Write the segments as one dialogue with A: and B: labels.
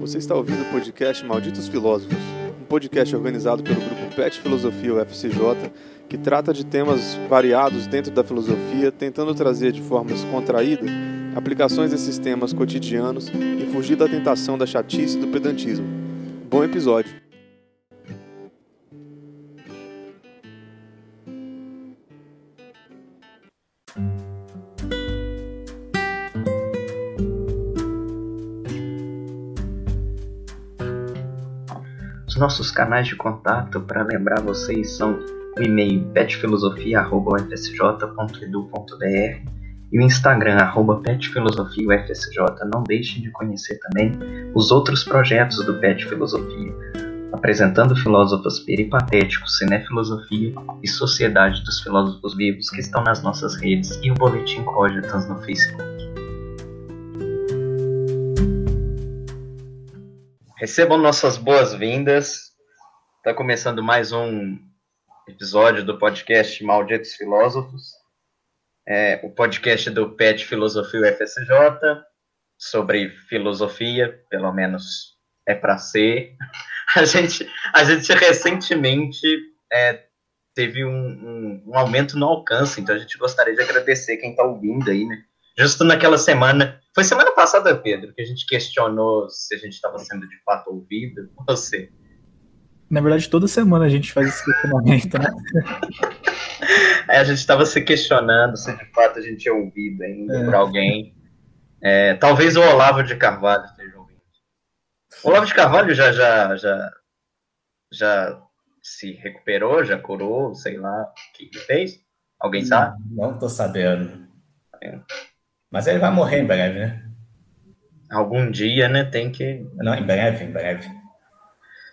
A: Você está ouvindo o podcast Malditos Filósofos, um podcast organizado pelo grupo PET Filosofia UFCJ, que trata de temas variados dentro da filosofia, tentando trazer de forma descontraída aplicações desses temas cotidianos e fugir da tentação da chatice e do pedantismo. Bom episódio!
B: Nossos canais de contato para lembrar vocês são o e-mail petfilosofia.ufsj.edu.br e o Instagram, petfilosofiaufsj. Não deixem de conhecer também os outros projetos do Pet Filosofia, apresentando filósofos peripatéticos, cinefilosofia e Sociedade dos Filósofos Vivos que estão nas nossas redes e o Boletim Cogitans no Facebook. Recebam nossas boas-vindas. Está começando mais um episódio do podcast Malditos Filósofos, é, o podcast do PET Filosofia UFSJ, sobre filosofia, pelo menos é para ser. A gente, a gente recentemente é, teve um, um, um, aumento no alcance, então a gente gostaria de agradecer quem está ouvindo aí, né? Justo naquela semana, foi semana passada, Pedro, que a gente questionou se a gente estava sendo de fato ouvido. Você?
C: Na verdade, toda semana a gente faz esse questionamento, né?
B: é, a gente estava se questionando se de fato a gente é ouvido ainda é. por alguém. É, talvez o Olavo de Carvalho esteja ouvindo. O Olavo de Carvalho já, já, já, já se recuperou, já curou, sei lá o que fez? Alguém sabe?
D: Não estou sabendo. É. Mas ele vai morrer em breve, né?
B: Algum dia, né? Tem que.
D: Não, em breve, em breve.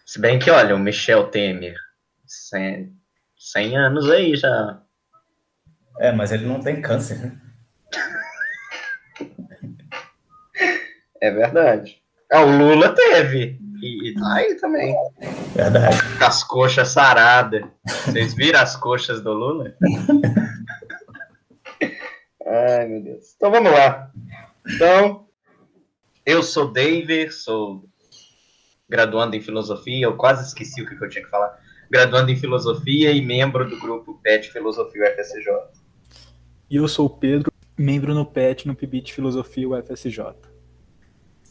B: Se bem que, olha, o Michel Temer, 100, 100 anos aí já.
D: É, mas ele não tem câncer, né?
B: É verdade. Ah, o Lula teve. E, e tá aí também.
D: Verdade.
B: Com as coxas saradas. Vocês viram as coxas do Lula? Ai, meu Deus. Então vamos lá. Então, eu sou David, sou graduando em filosofia, eu quase esqueci o que eu tinha que falar. Graduando em filosofia e membro do grupo PET Filosofia UFSJ.
C: E eu sou o Pedro, membro no PET no PIBIT Filosofia UFSJ.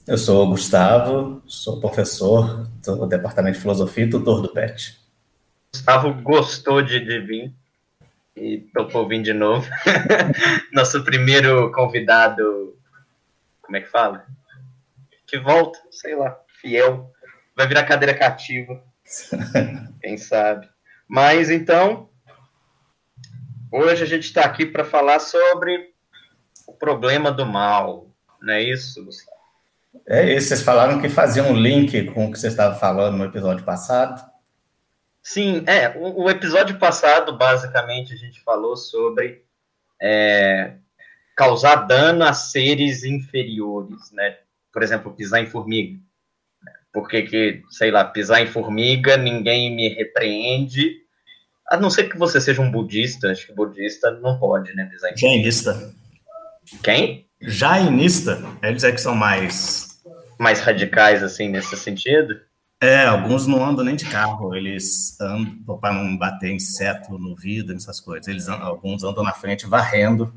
D: Eu sou o Gustavo, sou professor do Departamento de Filosofia e tutor do PET.
B: Gustavo gostou de, de vir e topou vir de novo. Nosso primeiro convidado, como é que fala? Que volta, sei lá, fiel. Vai virar cadeira cativa. Quem sabe. Mas então, hoje a gente está aqui para falar sobre o problema do mal. Não é isso, Gustavo?
D: É isso, vocês falaram que faziam um link com o que você estava falando no episódio passado.
B: Sim, é. O, o, episódio passado, basicamente, a gente falou sobre é, causar dano a seres inferiores, né? Por exemplo, pisar em formiga. Porque que, sei lá, pisar em formiga, ninguém me repreende. A não ser que você seja um budista, acho que budista não pode, né, pisar em
D: formiga. Jainista.
B: Quem?
D: Jainista. Eles é que são mais...
B: Mais radicais, assim, nesse sentido?
D: É, alguns não andam nem de carro, eles andam para não bater inseto no vidro, essas coisas. Eles andam, alguns andam na frente varrendo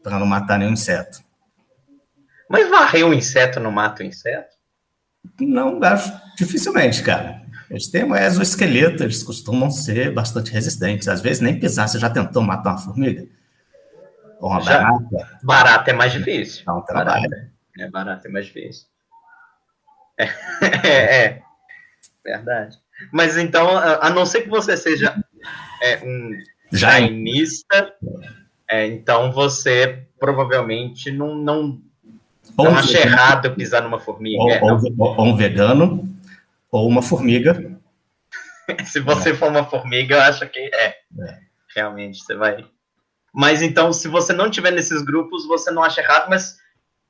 D: para não matar nenhum inseto.
B: Mas varrer um inseto não mata o inseto?
D: Não, acho dificilmente, cara. Eles têm um exoesqueleto, eles costumam ser bastante resistentes. Às vezes nem pisar, você já tentou matar uma formiga?
B: Ou uma já. barata? Barata é mais difícil.
D: É um trabalho.
B: Barata. É, barata é mais difícil. É, é, verdade. Mas então, a não ser que você seja é, um jainista, é, então você provavelmente não, não, ou não acha errado pisar numa formiga.
D: Ou,
B: é,
D: ou, ou, um vegano, ou uma formiga.
B: se você for uma formiga, eu acho que é. é. Realmente, você vai. Mas então, se você não tiver nesses grupos, você não acha errado, mas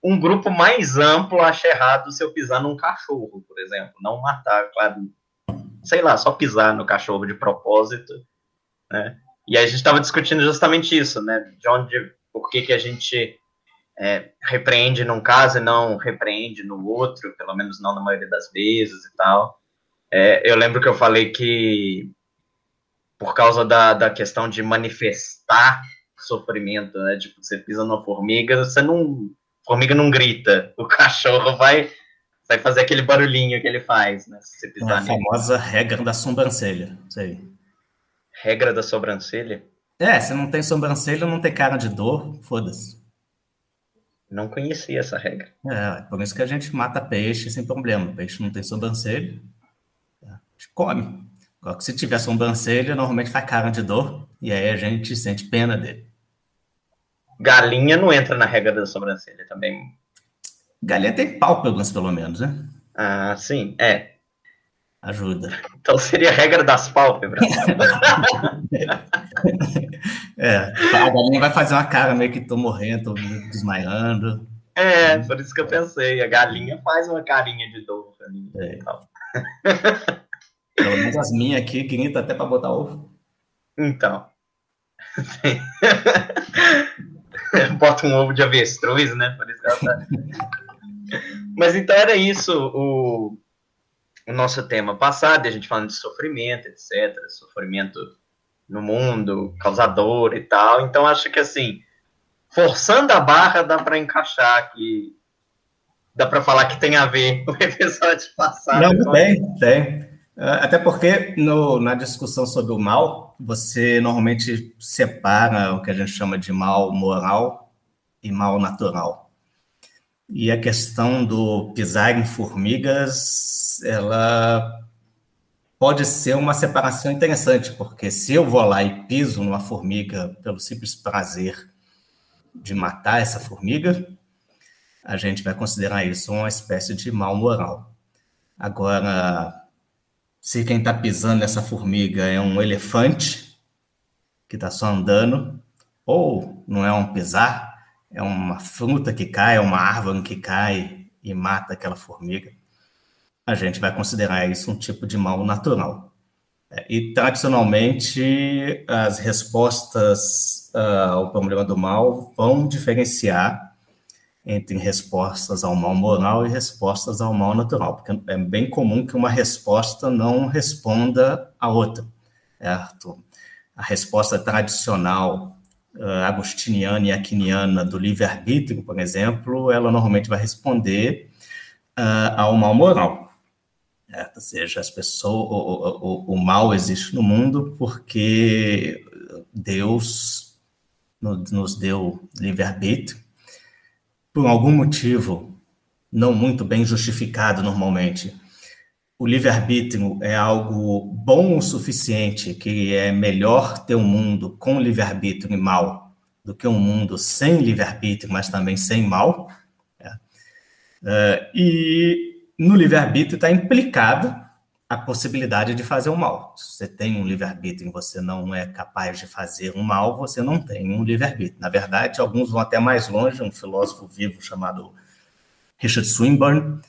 B: um grupo mais amplo acha errado se eu pisar num cachorro, por exemplo. Não matar, claro. Sei lá, só pisar no cachorro de propósito. Né? E a gente estava discutindo justamente isso, né? De onde, por que, que a gente é, repreende num caso e não repreende no outro, pelo menos não na maioria das vezes e tal. É, eu lembro que eu falei que por causa da, da questão de manifestar sofrimento, né? Tipo, você pisa numa formiga, você não. Formiga não grita, o cachorro vai, vai fazer aquele barulhinho que ele faz, né? Se você pisar
D: é a famosa regra da sobrancelha. Sei.
B: Regra da sobrancelha?
D: É, se não tem sobrancelha, não tem cara de dor, foda-se.
B: Não conhecia essa regra.
D: É, por isso que a gente mata peixe sem problema. O peixe não tem sobrancelha, a gente come. Agora que se tiver sobrancelha, normalmente faz cara de dor, e aí a gente sente pena dele.
B: Galinha não entra na regra da sobrancelha também.
D: Galinha tem pálpebras, pelo menos, né?
B: Ah, sim, é.
D: Ajuda.
B: Então seria a regra das pálpebras.
D: é, a galinha vai fazer uma cara meio que tô morrendo, tô desmaiando.
B: É, por isso que eu pensei. A galinha faz uma carinha de dor ali. É.
D: Pelo menos as minhas aqui grita até para botar ovo.
B: Então. Bota um ovo de avestruz, né? Por isso que ela tá... Mas então era isso o, o nosso tema passado, a gente falando de sofrimento, etc. Sofrimento no mundo, causador e tal. Então acho que assim, forçando a barra, dá para encaixar que dá para falar que tem a ver com o episódio passado.
D: Não, tem, tem. Ah, até porque no, na discussão sobre o mal, você normalmente separa o que a gente chama de mal moral e mal natural. E a questão do pisar em formigas, ela pode ser uma separação interessante, porque se eu vou lá e piso numa formiga pelo simples prazer de matar essa formiga, a gente vai considerar isso uma espécie de mal moral. Agora, se quem está pisando nessa formiga é um elefante que está só andando, ou não é um pisar, é uma fruta que cai, é uma árvore que cai e mata aquela formiga, a gente vai considerar isso um tipo de mal natural. E tradicionalmente as respostas uh, ao problema do mal vão diferenciar entre respostas ao mal moral e respostas ao mal natural, porque é bem comum que uma resposta não responda a outra, certo? A resposta tradicional agostiniana e aquiniana do livre-arbítrio, por exemplo, ela normalmente vai responder uh, ao mal moral. Ou seja, as pessoas, o, o, o mal existe no mundo porque Deus nos deu livre-arbítrio, por algum motivo não muito bem justificado normalmente, o livre-arbítrio é algo bom o suficiente, que é melhor ter um mundo com livre-arbítrio e mal do que um mundo sem livre-arbítrio, mas também sem mal. Uh, e no livre-arbítrio está implicado a possibilidade de fazer o mal. Se você tem um livre-arbítrio e você não é capaz de fazer um mal, você não tem um livre-arbítrio. Na verdade, alguns vão até mais longe, um filósofo vivo chamado Richard Swinburne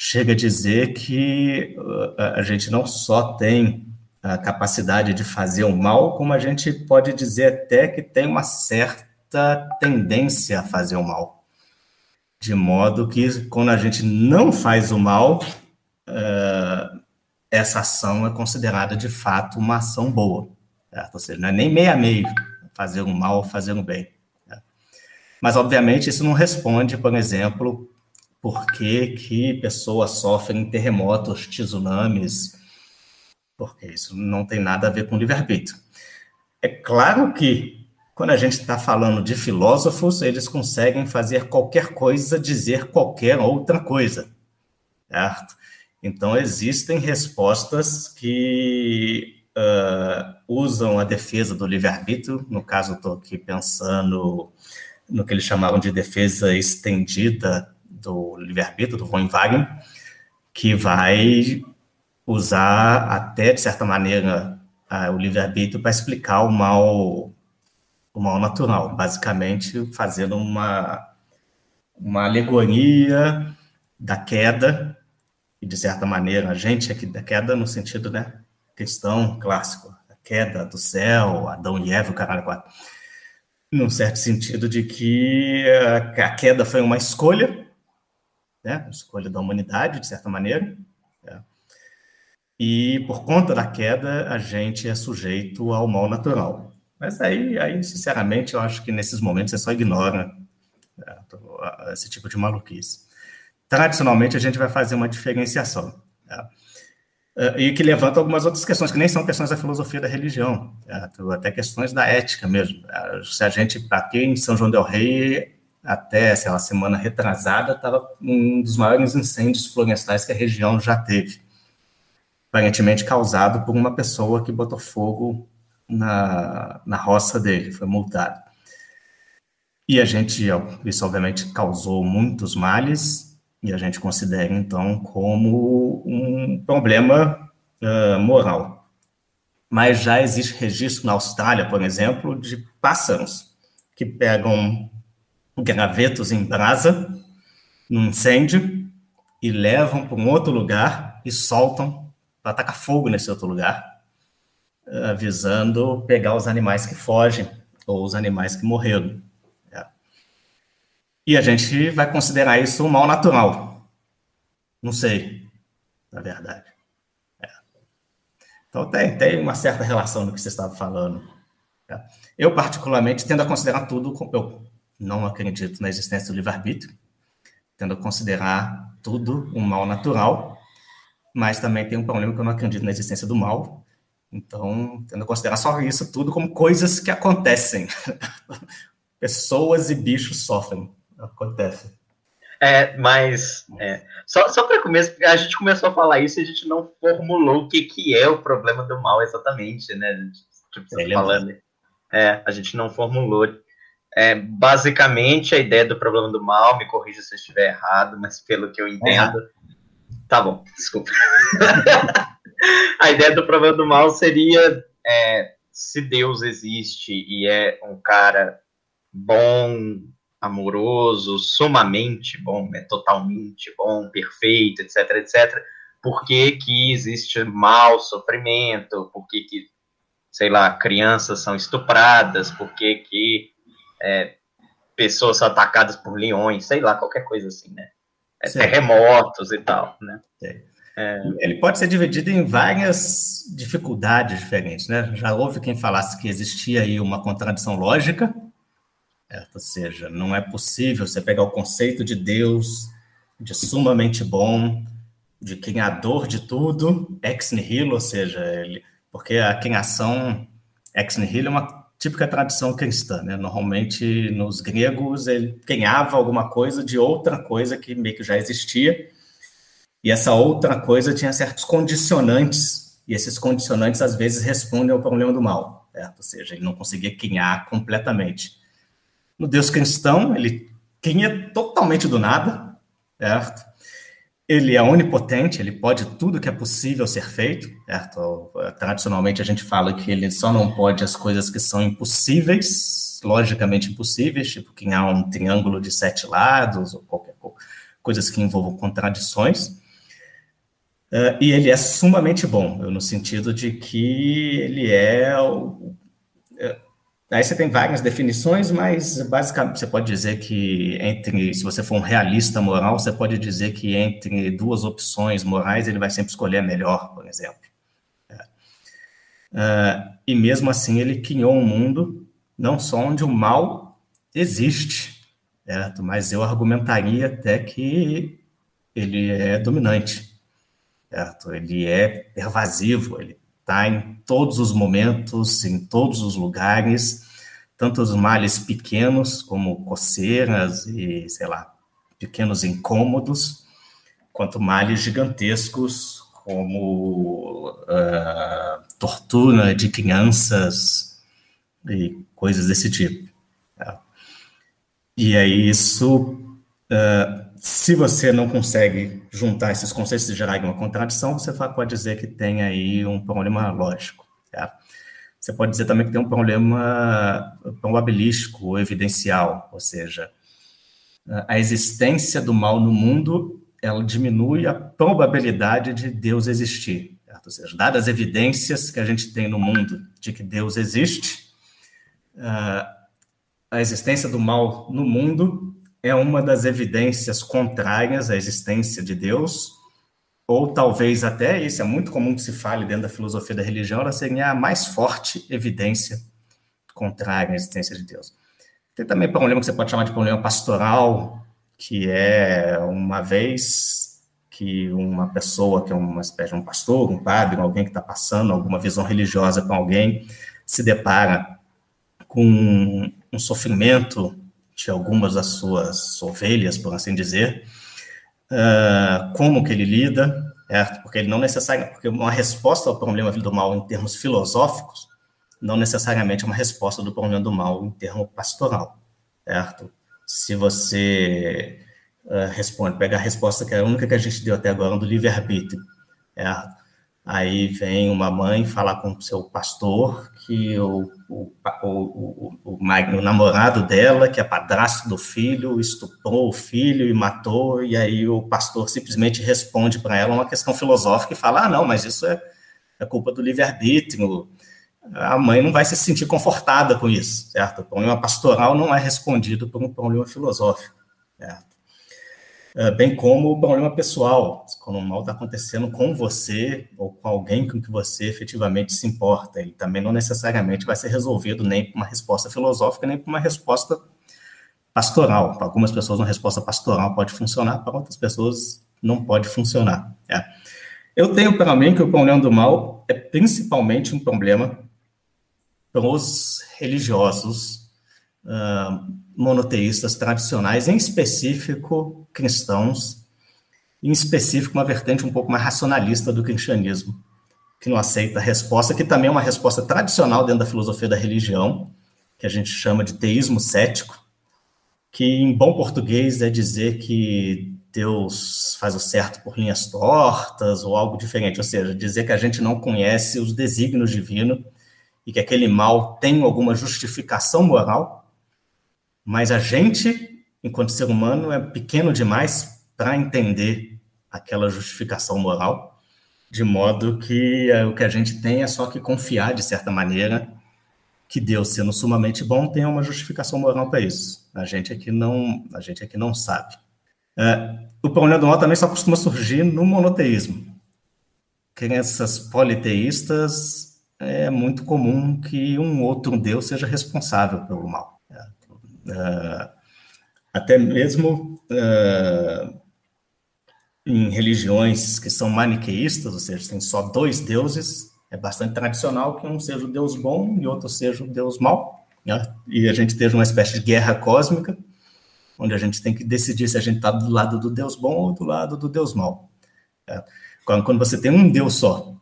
D: chega a dizer que uh, a gente não só tem a capacidade de fazer o mal, como a gente pode dizer até que tem uma certa tendência a fazer o mal. De modo que quando a gente não faz o mal, uh, essa ação é considerada de fato uma ação boa. Certo? Ou seja, não é nem meio a meio fazer um mal ou fazer um bem. Mas, obviamente, isso não responde, por exemplo, por que, que pessoas sofrem terremotos, tsunamis, porque isso não tem nada a ver com livre-arbítrio. É claro que, quando a gente está falando de filósofos, eles conseguem fazer qualquer coisa, dizer qualquer outra coisa, certo? Então, existem respostas que uh, usam a defesa do livre-arbítrio. No caso, estou aqui pensando no que eles chamavam de defesa estendida do livre-arbítrio, do von Wagner, que vai usar até, de certa maneira, o livre-arbítrio para explicar o mal, o mal natural, basicamente fazendo uma, uma alegoria da queda e de certa maneira, a gente aqui da queda no sentido, né, cristão clássico, a queda do céu, Adão e Eva, o caralho quatro. num certo sentido de que a queda foi uma escolha, né? Escolha da humanidade, de certa maneira. Né? E por conta da queda, a gente é sujeito ao mal natural. Mas aí, aí, sinceramente, eu acho que nesses momentos você só ignora né, esse tipo de maluquice. Tradicionalmente, a gente vai fazer uma diferenciação. Né? E que levanta algumas outras questões, que nem são questões da filosofia da religião, né? até questões da ética mesmo. Se a gente, aqui em São João del Rei, até, sei lá, semana retrasada, estava um dos maiores incêndios florestais que a região já teve. Aparentemente causado por uma pessoa que botou fogo na, na roça dele, foi multado. E a gente, isso obviamente causou muitos males, e a gente considera então como um problema uh, moral. Mas já existe registro na Austrália, por exemplo, de pássaros que pegam gravetos em brasa, num incêndio, e levam para um outro lugar e soltam para atacar fogo nesse outro lugar avisando pegar os animais que fogem ou os animais que morreram. É. E a gente vai considerar isso um mal natural. Não sei, na verdade. É. Então tem, tem uma certa relação do que você estava falando. É. Eu, particularmente, tendo a considerar tudo, eu não acredito na existência do livre-arbítrio, tendo a considerar tudo um mal natural, mas também tem um problema que eu não acredito na existência do mal, então, tendo a considerar só isso tudo como coisas que acontecem. Pessoas e bichos sofrem. Acontece.
B: É, mas é, só, só para começo, a gente começou a falar isso e a gente não formulou o que, que é o problema do mal exatamente, né? Tipo, tá falando. É, a gente não formulou. É, basicamente, a ideia do problema do mal, me corrija se eu estiver errado, mas pelo que eu entendo. Tá bom, desculpa. a ideia do problema do mal seria é, se Deus existe e é um cara bom, amoroso, sumamente bom, é totalmente bom, perfeito, etc, etc, por que, que existe mal, sofrimento, por que, que, sei lá, crianças são estupradas, por que, que é, pessoas atacadas por leões, sei lá, qualquer coisa assim, né? É, terremotos e tal, né?
D: É. É, ele pode ser dividido em várias dificuldades diferentes, né? Já houve quem falasse que existia aí uma contradição lógica, ou seja, não é possível você pegar o conceito de Deus, de sumamente bom, de criador de tudo, ex nihilo, ou seja, ele, porque a criação ex nihilo é uma típica tradição cristã, né? Normalmente nos gregos ele criava alguma coisa de outra coisa que meio que já existia e essa outra coisa tinha certos condicionantes, e esses condicionantes às vezes respondem ao problema do mal, certo? Ou seja, ele não conseguia criar completamente. No Deus cristão, ele cria totalmente do nada, certo? Ele é onipotente, ele pode tudo que é possível ser feito, certo? Tradicionalmente a gente fala que ele só não pode as coisas que são impossíveis, logicamente impossíveis, tipo criar um triângulo de sete lados ou qualquer coisa, coisas que envolvam contradições. Uh, e ele é sumamente bom, no sentido de que ele é. O, é, aí você tem várias definições, mas basicamente você pode dizer que entre, se você for um realista moral, você pode dizer que entre duas opções morais ele vai sempre escolher a melhor, por exemplo. Uh, e mesmo assim ele criou um mundo não só onde o mal existe, certo? mas eu argumentaria até que ele é dominante certo? Ele é pervasivo, ele está em todos os momentos, em todos os lugares, tanto os males pequenos, como coceiras e, sei lá, pequenos incômodos, quanto males gigantescos, como uh, tortura de crianças e coisas desse tipo. Tá? E aí isso uh, se você não consegue juntar esses conceitos e gerar uma contradição, você pode dizer que tem aí um problema lógico. Tá? Você pode dizer também que tem um problema probabilístico ou evidencial, ou seja, a existência do mal no mundo ela diminui a probabilidade de Deus existir. Certo? Ou seja, dadas as evidências que a gente tem no mundo de que Deus existe, uh, a existência do mal no mundo é uma das evidências contrárias à existência de Deus, ou talvez até, isso é muito comum que se fale dentro da filosofia da religião, ela seria a mais forte evidência contrária à existência de Deus. Tem também problema que você pode chamar de problema pastoral, que é uma vez que uma pessoa, que é uma espécie de um pastor, um padre, alguém que está passando alguma visão religiosa com alguém, se depara com um sofrimento de algumas das suas ovelhas, por assim dizer, uh, como que ele lida, certo? Porque ele não necessariamente, porque uma resposta ao problema do mal em termos filosóficos não necessariamente é uma resposta do problema do mal em termo pastoral, certo? Se você uh, responde, pega a resposta que é a única que a gente deu até agora do livre-arbítrio, certo? Aí vem uma mãe falar com o seu pastor que o, o, o, o, o namorado dela, que é padrasto do filho, estuprou o filho e matou, e aí o pastor simplesmente responde para ela uma questão filosófica e fala: ah, não, mas isso é, é culpa do livre-arbítrio. A mãe não vai se sentir confortada com isso, certo? O problema pastoral não é respondido por um problema filosófico, certo? É, bem como o problema pessoal, quando o mal está acontecendo com você ou com alguém com que você efetivamente se importa. Ele também não necessariamente vai ser resolvido nem por uma resposta filosófica, nem por uma resposta pastoral. Para algumas pessoas, uma resposta pastoral pode funcionar, para outras pessoas, não pode funcionar. É. Eu tenho para mim que o problema do mal é principalmente um problema para os religiosos. Uh, monoteístas tradicionais, em específico cristãos, em específico uma vertente um pouco mais racionalista do cristianismo, que não aceita a resposta, que também é uma resposta tradicional dentro da filosofia da religião, que a gente chama de teísmo cético, que em bom português é dizer que Deus faz o certo por linhas tortas ou algo diferente, ou seja, dizer que a gente não conhece os desígnios divinos e que aquele mal tem alguma justificação moral mas a gente, enquanto ser humano, é pequeno demais para entender aquela justificação moral, de modo que é, o que a gente tem é só que confiar, de certa maneira, que Deus, sendo sumamente bom, tem uma justificação moral para isso. A gente aqui não, a gente aqui não sabe. É, o problema do mal também só costuma surgir no monoteísmo. Crenças politeístas é muito comum que um outro Deus seja responsável pelo mal. Uh, até mesmo uh, em religiões que são maniqueístas, ou seja, tem só dois deuses, é bastante tradicional que um seja o deus bom e outro seja o deus mau, né? e a gente esteja uma espécie de guerra cósmica, onde a gente tem que decidir se a gente está do lado do deus bom ou do lado do deus mau. Né? Quando você tem um deus só,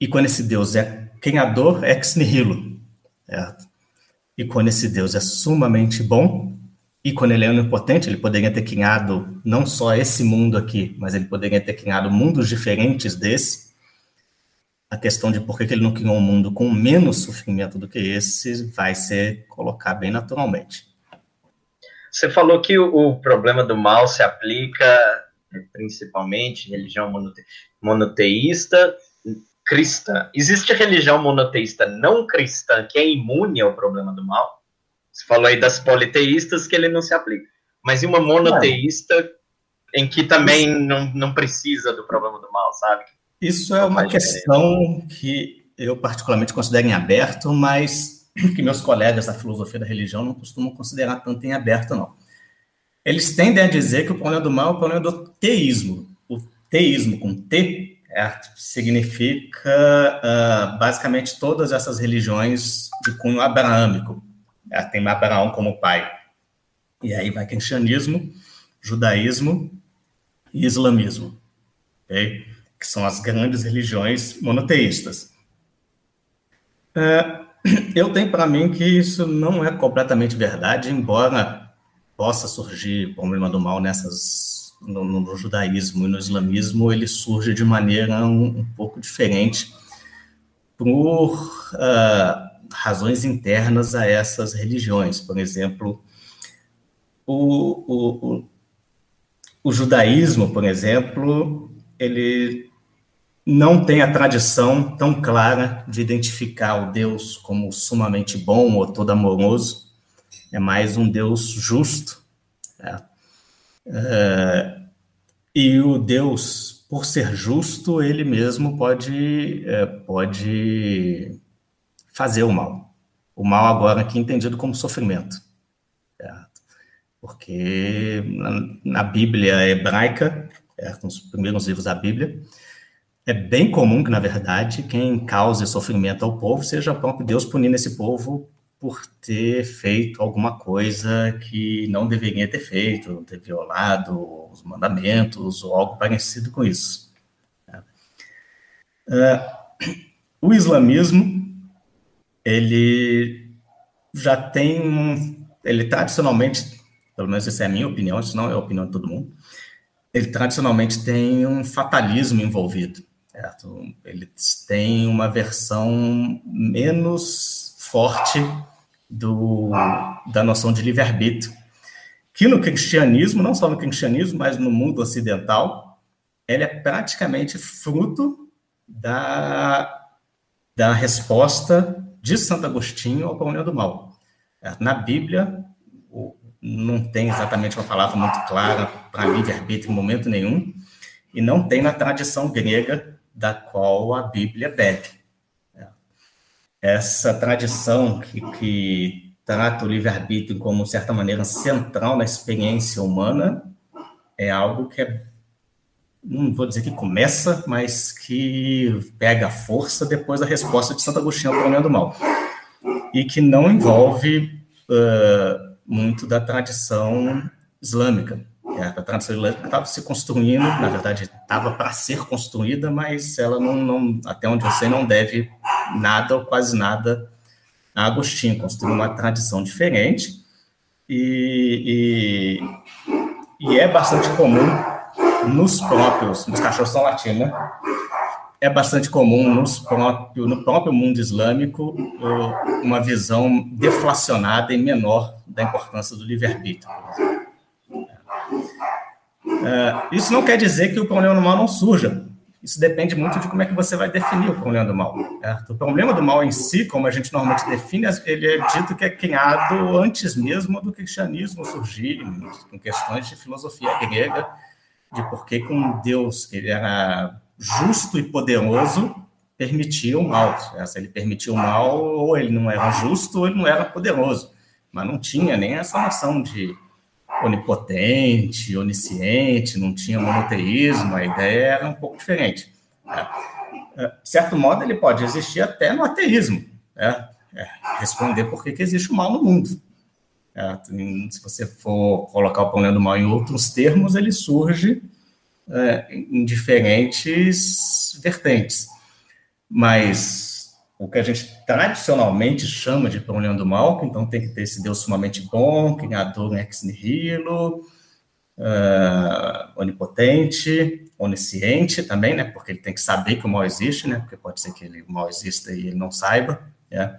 D: e quando esse deus é criador ex nihilo, certo? E quando esse Deus é sumamente bom, e quando ele é onipotente, ele poderia ter criado não só esse mundo aqui, mas ele poderia ter criado mundos diferentes desse. A questão de por que ele não criou um mundo com menos sofrimento do que esse vai ser colocar bem naturalmente.
B: Você falou que o, problema do mal se aplica principalmente em religião monote, monoteísta cristã. Existe religião monoteísta não cristã que é imune ao problema do mal? Você falou aí das politeístas que ele não se aplica. Mas e uma monoteísta não. em que também não, não precisa do problema do mal, sabe?
D: Isso é uma questão que eu particularmente considero em aberto, mas que meus colegas da filosofia da religião não costumam considerar tanto em aberto, não. Eles tendem a dizer que o problema do mal é o problema do teísmo. O teísmo com T significa uh, basicamente todas essas religiões de cunho abraâmico. É, tem Abraão como pai. E aí vai cristianismo, judaísmo e islamismo, okay? que são as grandes religiões monoteístas. Uh, eu tenho para mim que isso não é completamente verdade, embora possa surgir problema do mal nessas no, no, judaísmo e no islamismo, ele surge de maneira um, um pouco diferente por uh, razões internas a essas religiões. Por exemplo, o, o, o, o judaísmo, por exemplo, ele não tem a tradição tão clara de identificar o Deus como sumamente bom ou todo amoroso, é mais um Deus justo. É, e o Deus, por ser justo, ele mesmo pode, é, pode fazer o mal. O mal agora aqui entendido como sofrimento. Certo? Porque na, na Bíblia hebraica, é, nos primeiros livros da Bíblia, é bem comum que, na verdade, quem cause sofrimento ao povo seja o próprio Deus punindo esse povo por ter feito alguma coisa que não deveria ter feito, ter violado os mandamentos ou algo parecido com isso. É, o islamismo, ele já tem um, ele tradicionalmente, pelo menos essa é a minha opinião, isso não é a opinião de todo mundo, ele tradicionalmente tem um fatalismo envolvido. Certo? Eles têm uma versão menos forte do, da noção de livre-arbítrio, que no cristianismo, não só no cristianismo, mas no mundo ocidental, ela é praticamente fruto da, da resposta de Santo Agostinho ao problema do mal. Na Bíblia, não tem exatamente uma palavra muito clara para livre-arbítrio em momento nenhum, e não tem na tradição grega da qual a Bíblia bebe. Essa tradição que, que trata o livre-arbítrio como, de certa maneira, central na experiência humana é algo que é, não vou dizer que começa, mas que pega força depois da resposta de Santo Agostinho ao problema do mal. E que não envolve uh, muito da tradição islâmica. É, estava se construindo, na verdade, estava para ser construída, mas ela não, não, até onde eu sei, não deve nada ou quase nada a Agostinho. Construiu uma tradição diferente e, e, e é bastante comum nos próprios, nos cachorros são latinos, né? é bastante comum nos próprio, no próprio mundo islâmico uma visão deflacionada e menor da importância do livre-arbítrio. Uh, isso não quer dizer que o problema do mal não surja. Isso depende muito de como é que você vai definir o problema do mal. Certo? O problema do mal em si, como a gente normalmente define, ele é dito que é criado antes mesmo do cristianismo surgir, com questões de filosofia grega, de por que um Deus que ele era justo e poderoso permitia o mal. Se ele permitia o mal, ou ele não era justo, ou ele não era poderoso. Mas não tinha nem essa noção de onipotente, onisciente, não tinha monoteísmo, a ideia era um pouco diferente. Né? De certo modo, ele pode existir até no ateísmo, né? é, responder por que, que existe o mal no mundo. É, se você for colocar o problema do mal em outros termos, ele surge é, em diferentes vertentes. Mas o que a gente tradicionalmente chama de problema do mal, que então tem que ter esse Deus sumamente bom, criador ex nihilo, uh, onipotente, onisciente também, né, porque ele tem que saber que o mal existe, né, porque pode ser que ele, o mal exista e ele não saiba, né,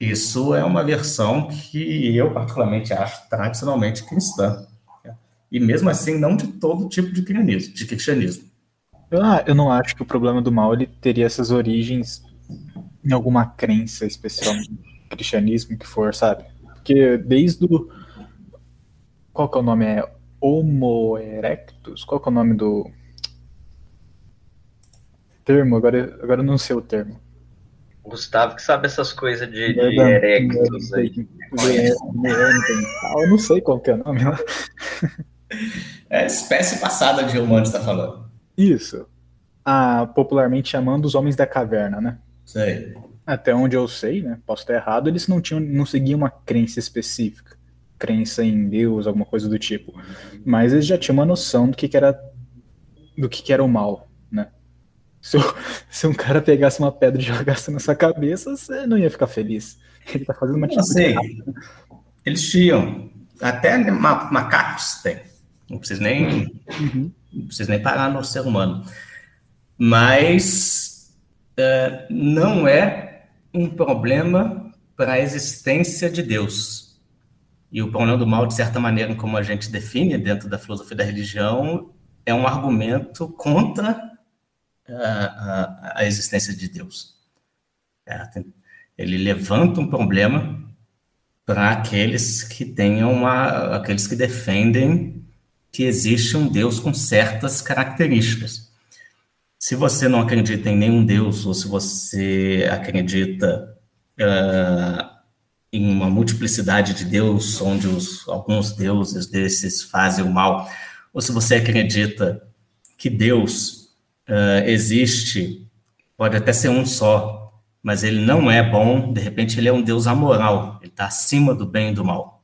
D: isso é uma versão que eu particularmente acho tradicionalmente cristã, né? e mesmo assim não de todo tipo de cristianismo, de cristianismo.
C: Eu, eu não acho que o problema do mal ele teria essas origens em alguma crença especial no cristianismo que for, sabe? Porque desde o. Qual que é o nome? É Homo erectus? Qual que é o nome do termo? Agora, agora eu não sei o termo.
B: Gustavo que sabe essas coisas de, de erectus aí.
C: Eu não sei qual que é o nome.
D: É espécie passada de humanos está falando.
C: Isso. Ah, popularmente chamando os homens da caverna, né?
D: Sei.
C: Até onde eu sei, né? Posso estar errado, eles não tinham, não seguiam uma crença específica, crença em Deus, alguma coisa do tipo. Mas eles já tinham uma noção do que, que era do que, que era o mal, né? Se, se, um cara pegasse uma pedra e jogasse na sua cabeça, você não ia ficar feliz. Ele tá fazendo uma
D: atitude Eles tinham. Até macacos tem. Não precisa nem, uhum. não precisa nem parar no ser humano. Mas uh, não é um problema para a existência de Deus. E o problema do mal, de certa maneira, como a gente define dentro da filosofia da religião, é um argumento contra a, a, a existência de Deus. Certo? Ele levanta um problema para aqueles que tenham uma, aqueles que defendem que existe um Deus com certas características. Se você não acredita em nenhum Deus, ou se você acredita uh, em uma multiplicidade de Deus, onde os, alguns deuses desses fazem o mal, ou se você acredita que Deus uh, existe, pode até ser um só, mas ele não é bom, de repente ele é um Deus amoral, ele está acima do bem e do mal.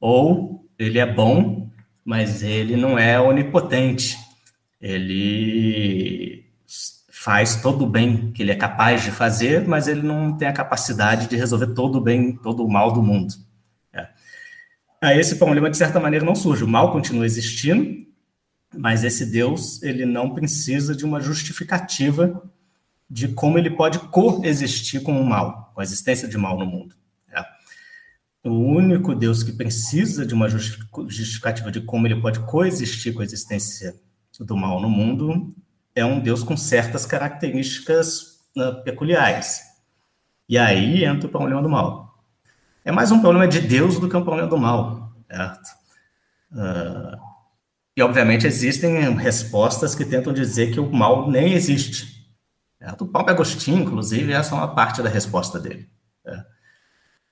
D: Ou ele é bom, mas ele não é onipotente. Ele faz todo o bem que ele é capaz de fazer, mas ele não tem a capacidade de resolver todo o bem, todo o mal do mundo. É. Aí esse problema, de certa maneira, não surge. O mal continua existindo, mas esse Deus, ele não precisa de uma justificativa de como ele pode coexistir com o mal, com a existência de mal no mundo. O único Deus que precisa de uma justificativa de como ele pode coexistir com a existência do mal no mundo é um Deus com certas características uh, peculiares. E aí entra o problema do mal. É mais um problema de Deus do que um problema do mal, certo? Uh, e, obviamente, existem respostas que tentam dizer que o mal nem existe. Certo? O Paulo Agostinho, inclusive, essa é uma parte da resposta dele. Certo?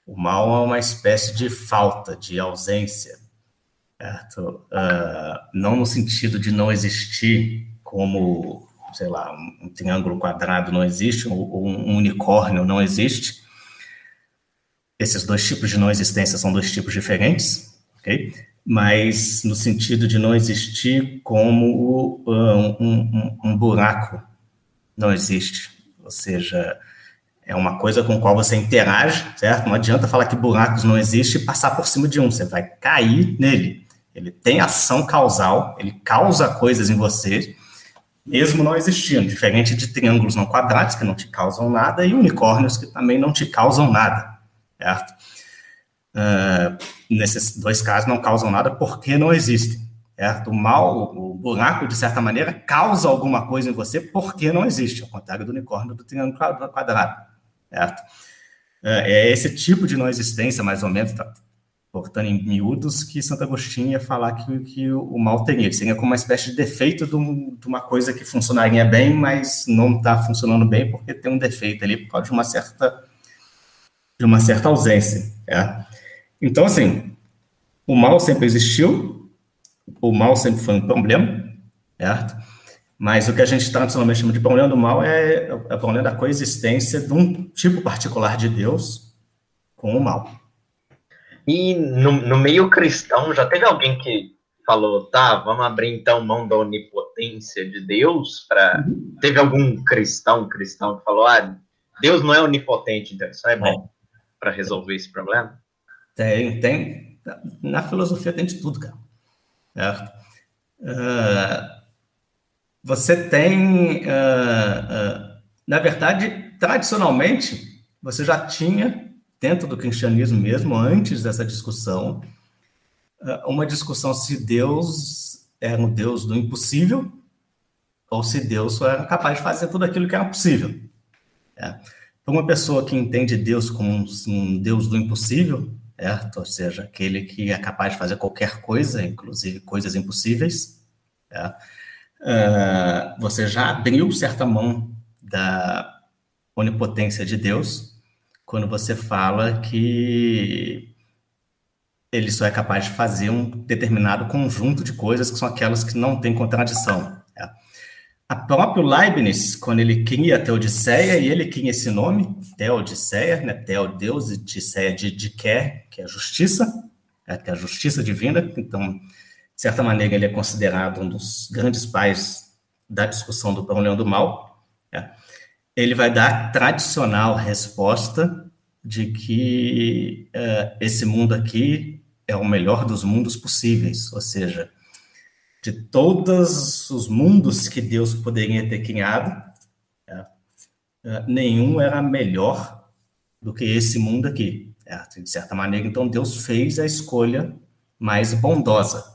D: O mal é uma espécie de falta, de ausência, certo? Uh, não no sentido de não existir como, sei lá, um triângulo quadrado não existe, ou um unicórnio não existe. Esses dois tipos de não existência são dois tipos diferentes, ok? Mas no sentido de não existir como um, um, um buraco não existe, ou seja, é uma coisa com a qual você interage, certo? Não adianta falar que buracos não existem e passar por cima de um, você vai cair nele. Ele tem ação causal, ele causa coisas em você, mesmo não existindo, diferente de triângulos não quadrados, que não te causam nada, e unicórnios, que também não te causam nada, certo? Uh, nesses dois casos não causam nada porque não existem, certo? O mal, o buraco, de certa maneira, causa alguma coisa em você porque não existe, ao contrário do unicórnio do triângulo quadrado certo? É, é esse tipo de não existência, mais ou menos, tá, cortando em miúdos, que Santo Agostinho ia falar que, que o mal teria, que seria como uma espécie de defeito de, um, de uma coisa que funcionaria bem, mas não está funcionando bem porque tem um defeito ali por causa de uma certa, de uma certa ausência. É? Então, assim, o mal sempre existiu, o mal sempre foi um problema, certo? Mas o que a gente tradicionalmente chama de problema do mal é, é o problema da coexistência de um tipo particular de Deus com o mal.
B: E no, no meio cristão, já teve alguém que falou, tá, vamos abrir então mão da onipotência de Deus para uhum. teve algum cristão cristão que falou, ah, Deus não é onipotente, então isso é bom para resolver esse problema?
D: Tem, tem. Na filosofia tem de tudo, cara. Certo? Uh, você tem, uh, uh, na verdade, tradicionalmente, você já tinha, dentro do cristianismo mesmo, antes dessa discussão, uh, uma discussão se Deus era um Deus do impossível ou se Deus só era capaz de fazer tudo aquilo que era possível. É. Para uma pessoa que entende Deus como um, Deus do impossível, certo? ou seja, aquele que é capaz de fazer qualquer coisa, inclusive coisas impossíveis, é você já abriu certa mão da onipotência de Deus quando você fala que ele só é capaz de fazer um determinado conjunto de coisas que são aquelas que não têm contradição. É. A próprio Leibniz, quando ele cria a Teodiceia, e ele cria esse nome, Teodiceia, né? Teo, Deus, e Diceia de, de quer, que é a justiça, é, que é a justiça divina. Então, de certa maneira, ele é considerado um dos grandes pais da discussão do problema do mal. Ele vai dar a tradicional resposta de que uh, esse mundo aqui é o melhor dos mundos possíveis, ou seja, de todos os mundos que Deus poderia ter criado, uh, nenhum era melhor do que esse mundo aqui. De certa maneira, então, Deus fez a escolha mais bondosa.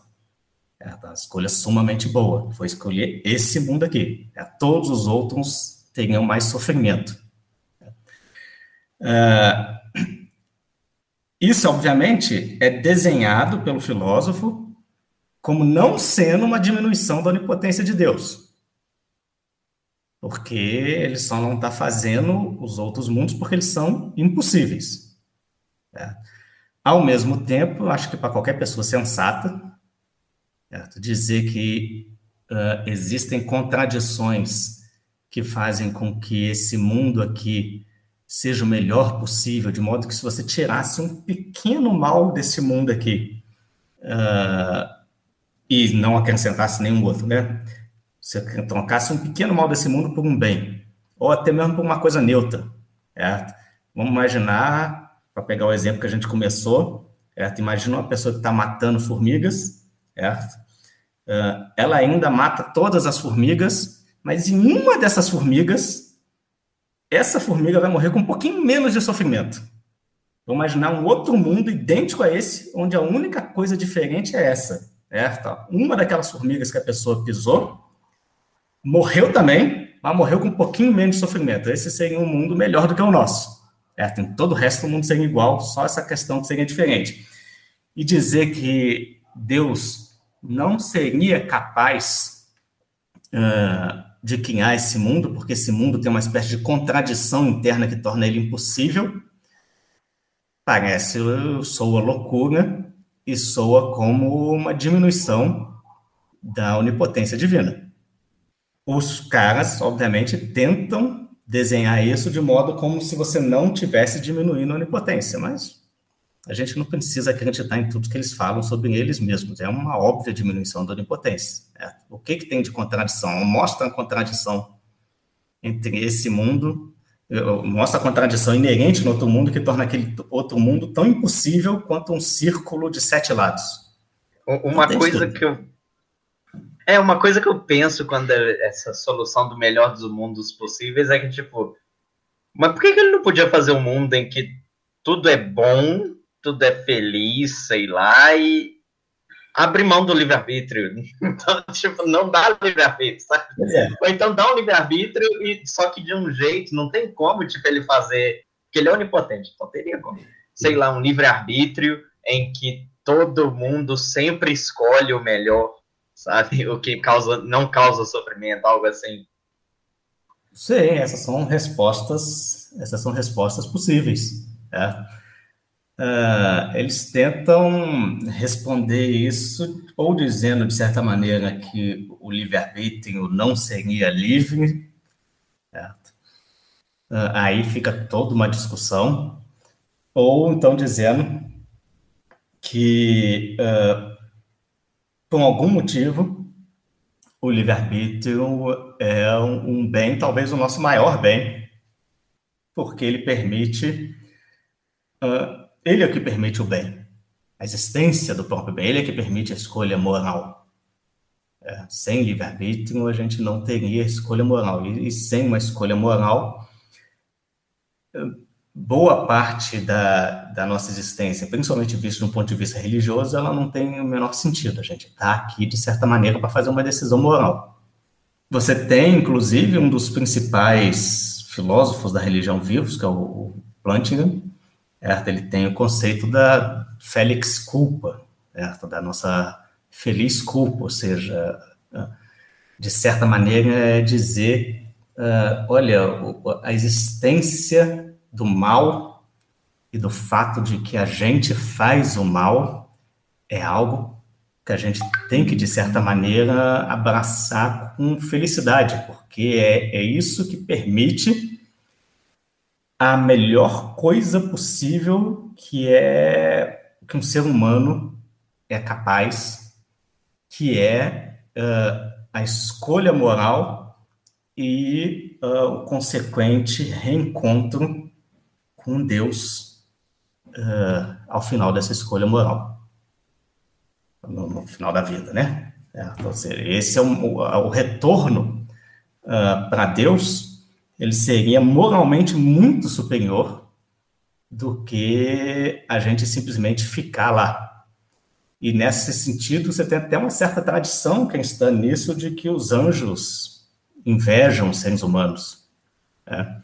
D: É uma escolha sumamente boa. Foi escolher esse mundo aqui. É, todos os outros teriam mais sofrimento. É, Isso, obviamente, é desenhado pelo filósofo como não sendo uma diminuição da onipotência de Deus. Porque ele só não está fazendo os outros mundos porque eles são impossíveis. É. Ao mesmo tempo, acho que para qualquer pessoa sensata, certo? dizer que uh, existem contradições que fazem com que esse mundo aqui seja o melhor possível, de modo que se você tirasse um pequeno mal desse mundo aqui uh, e não acrescentasse nenhum outro, né? Você trocasse um pequeno mal desse mundo por um bem, ou até mesmo por uma coisa neutra, certo? Vamos imaginar, para pegar o exemplo que a gente começou, certo? Imagina uma pessoa que está matando formigas, certo? Uh, ela ainda mata todas as formigas, mas em uma dessas formigas essa formiga vai morrer com um pouquinho menos de sofrimento. Vamos imaginar um outro mundo idêntico a esse, onde a única coisa diferente é essa. Certo? Uma daquelas formigas que a pessoa pisou morreu também, mas morreu com um pouquinho menos de sofrimento. Esse seria um mundo melhor do que o nosso. Certo? Em todo o resto do mundo seria igual, só essa questão que seria diferente. E dizer que Deus não seria capaz uh, de quem há esse mundo, porque esse mundo tem uma espécie de contradição interna que torna ele impossível, parece soa loucura e soa como uma diminuição da onipotência divina. Os caras, obviamente, tentam desenhar isso de modo como se você não tivesse diminuindo a onipotência, mas a gente não precisa acreditar em tudo que eles falam sobre eles mesmos. É uma óbvia diminuição da onipotência. O que, que tem de contradição? Mostra a contradição entre esse mundo, mostra a contradição inerente no outro mundo que torna aquele outro mundo tão impossível quanto um círculo de sete lados.
B: Uma coisa que eu é uma coisa que eu penso quando é essa solução do melhor dos mundos possíveis é que tipo, mas por que ele não podia fazer um mundo em que tudo é bom tudo é feliz, sei lá, e abre mão do livre-arbítrio. Então, tipo, não dá livre-arbítrio, sabe? É. Ou então dá um livre-arbítrio, e só que de um jeito, não tem como, tipo, ele fazer. Porque ele é onipotente, então teria como. Sei lá, um livre-arbítrio em que todo mundo sempre escolhe o melhor, sabe? O que causa, não causa sofrimento, algo assim.
D: Sim, essas são respostas, essas são respostas possíveis. É. Uh, eles tentam responder isso, ou dizendo, de certa maneira, que o livre-arbítrio não seria livre, certo? Uh, aí fica toda uma discussão, ou então dizendo que, uh, por algum motivo, o livre-arbítrio é um, um bem, talvez o nosso maior bem, porque ele permite ele é o que permite o bem. A existência do próprio bem, ele é que permite a escolha moral. É, sem livre-arbítrio, a gente não teria escolha moral. E, e, sem uma escolha moral, boa parte da, da nossa existência, principalmente visto um ponto de vista religioso, ela não tem o menor sentido. A gente está aqui, de certa maneira, para fazer uma decisão moral. Você tem, inclusive, um dos principais filósofos da religião vivos, que é o Plantinga, certo? ele tem o conceito da felix culpa, certo? da nossa feliz culpa, ou seja, de certa maneira é dizer, uh, olha, a existência do mal e do fato de que a gente faz o mal é algo que a gente tem que, de certa maneira, abraçar com felicidade, porque é, é isso que permite a melhor coisa possível que é que um ser humano é capaz, que é uh, a escolha moral e uh, o consequente reencontro com Deus uh, ao final dessa escolha moral, no, no final da vida, né? É, então, esse é o, o retorno para Deus ele seria moralmente muito superior do que a gente simplesmente ficar lá. E nesse sentido, você tem até uma certa tradição cristã nisso de que os anjos invejam os seres humanos. Né?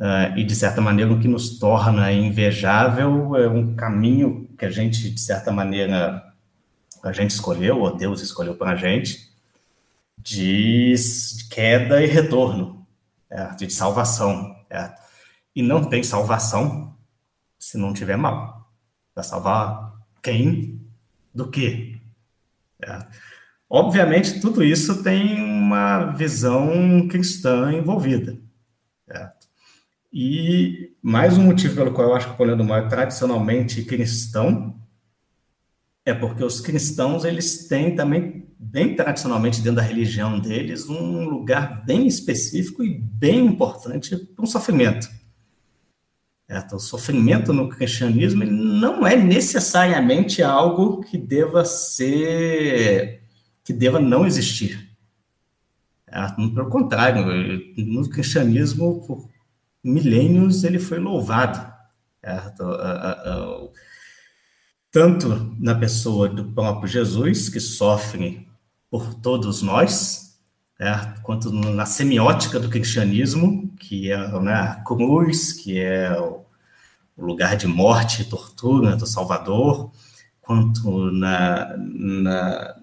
D: uh, e, de certa maneira, o que nos torna invejável é um caminho que a gente, de certa maneira, a gente escolheu, ou Deus escolheu para a gente, de queda e retorno, certo? de salvação. Certo? E não tem salvação se não tiver mal. Vai salvar quem? Do quê? Certo? Obviamente, tudo isso tem uma visão cristã envolvida. Certo? E mais um motivo pelo qual eu acho que o Polêmico do é tradicionalmente cristão é porque os cristãos, eles têm também, bem tradicionalmente dentro da religião deles, um lugar bem específico e bem importante para o sofrimento. O sofrimento no cristianismo não é necessariamente algo que deva ser, que deva não existir. Certo? Pelo contrário, no cristianismo, por milênios, ele foi louvado. Certo? Tanto na pessoa do próprio Jesus, que sofre por todos nós, certo? quanto na semiótica do cristianismo, que é né, a cruz, que é o lugar de morte e tortura do Salvador, quanto na, na,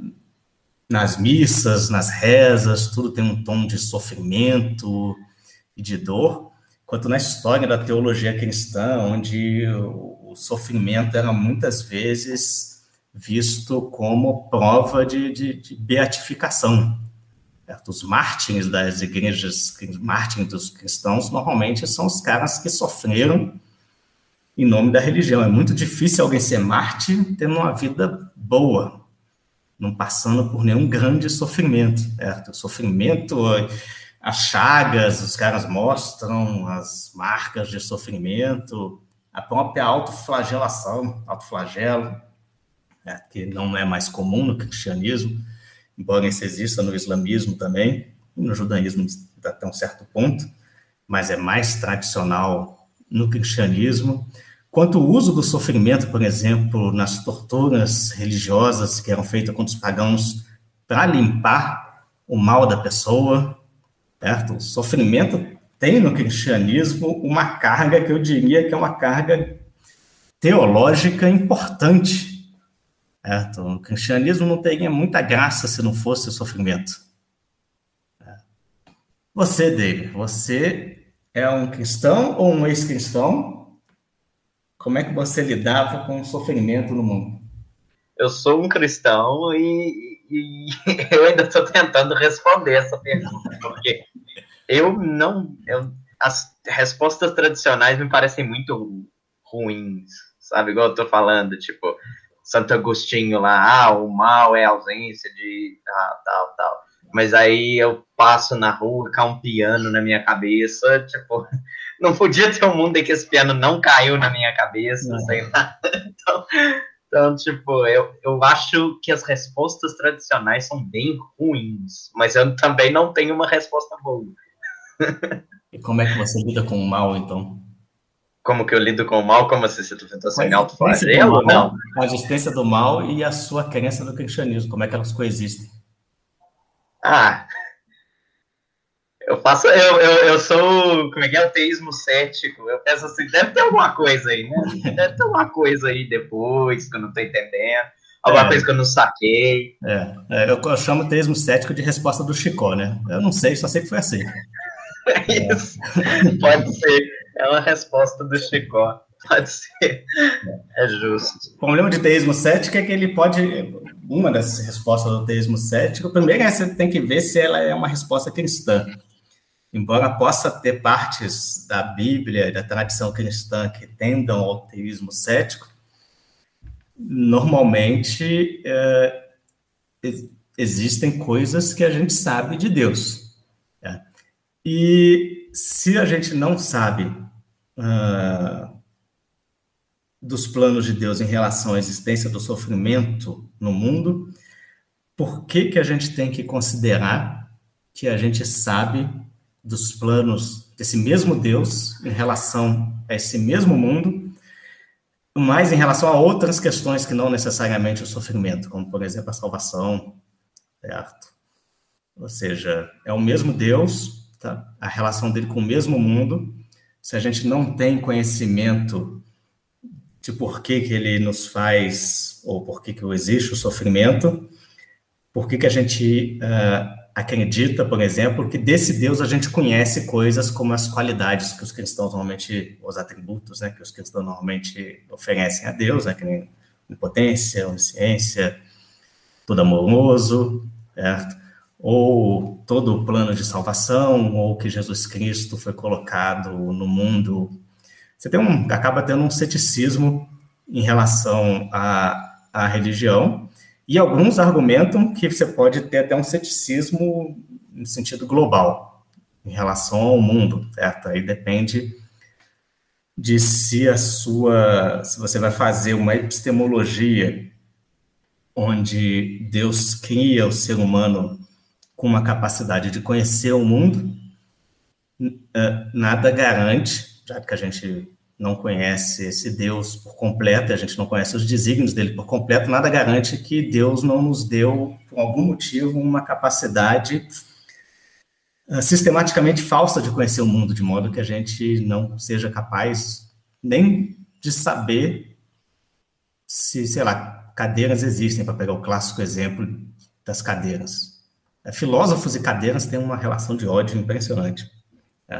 D: nas missas, nas rezas, tudo tem um tom de sofrimento e de dor, quanto na história da teologia cristã, onde o sofrimento era muitas vezes visto como prova de, de, de beatificação. Certo? Os mártires das igrejas, mártires dos cristãos, normalmente são os caras que sofreram em nome da religião. É muito difícil alguém ser mártir tendo uma vida boa, não passando por nenhum grande sofrimento, certo? O sofrimento, as chagas, os caras mostram as marcas de sofrimento, a própria autoflagelação, autoflagelo, né, que não é mais comum no cristianismo, embora isso exista no islamismo também, no judaísmo até um certo ponto, mas é mais tradicional no cristianismo. Quanto o uso do sofrimento, por exemplo, nas torturas religiosas que eram feitas contra os pagãos para limpar o mal da pessoa, certo? O sofrimento tem no cristianismo uma carga que eu diria que é uma carga teológica importante. Certo? O cristianismo não teria muita graça se não fosse o sofrimento. Você, David, você é um cristão ou um ex-cristão como é que você lidava com o sofrimento no mundo?
B: Eu sou um cristão e, e eu ainda estou tentando responder essa pergunta, porque eu não. Eu, as respostas tradicionais me parecem muito ruins, sabe? Igual eu tô falando, tipo, Santo Agostinho lá, ah, o mal é ausência de tal, tal, tal. Mas aí eu passo na rua, cai um piano na minha cabeça, tipo, não podia ter um mundo em que esse piano não caiu na minha cabeça, não. sei lá. Então, então, tipo, eu, eu acho que as respostas tradicionais são bem ruins, mas eu também não tenho uma resposta boa.
D: E como é que você lida com o mal, então?
B: Como que eu lido com o mal? Como assim? Você tentou ser autoflagelo ou não?
D: A existência do mal e a sua crença no cristianismo, como é que elas coexistem?
B: Ah, eu faço, eu, eu, eu sou, como é que é, o teísmo cético, eu penso assim, deve ter alguma coisa aí, né? Deve ter alguma coisa aí depois, que eu não tô entendendo, alguma é. coisa que eu não saquei.
D: É, é eu, eu chamo o teísmo cético de resposta do Chicó, né? Eu não sei, só sei que foi assim.
B: É isso, pode ser, é uma resposta do Chicó. Pode ser. É justo.
D: O problema de teísmo cético é que ele pode. Uma das respostas do teísmo cético, primeiro é você tem que ver se ela é uma resposta cristã embora possa ter partes da Bíblia, da tradição cristã que tendam ao teísmo cético, normalmente é, existem coisas que a gente sabe de Deus. Né? E se a gente não sabe uh, dos planos de Deus em relação à existência do sofrimento no mundo, por que, que a gente tem que considerar que a gente sabe dos planos desse mesmo Deus em relação a esse mesmo mundo, mas em relação a outras questões que não necessariamente o sofrimento, como, por exemplo, a salvação, certo? Ou seja, é o mesmo Deus, tá? a relação dele com o mesmo mundo, se a gente não tem conhecimento de por que, que ele nos faz, ou por que, que existe o sofrimento, por que, que a gente uh, acredita, por exemplo, que desse Deus a gente conhece coisas como as qualidades que os cristãos normalmente, os atributos, né, que os cristãos normalmente oferecem a Deus, né, que nem onipotência, onisciência, todo amoroso, certo? Ou todo o plano de salvação, ou que Jesus Cristo foi colocado no mundo. Você tem um, acaba tendo um ceticismo em relação à, à religião, e alguns argumentam que você pode ter até um ceticismo no sentido global, em relação ao mundo, certo? Aí depende de se a sua, se você vai fazer uma epistemologia onde Deus cria o ser humano com uma capacidade de conhecer o mundo, é, nada garante, já que a gente não conhece esse Deus por completo, a gente não conhece os desígnios dele por completo, nada garante que Deus não nos deu, por algum motivo, uma capacidade é, sistematicamente falsa de conhecer o mundo, de modo que a gente não seja capaz nem de saber se, sei lá, cadeiras existem, para pegar o clássico exemplo das cadeiras. É, filósofos e cadeiras têm uma relação de ódio impressionante. É.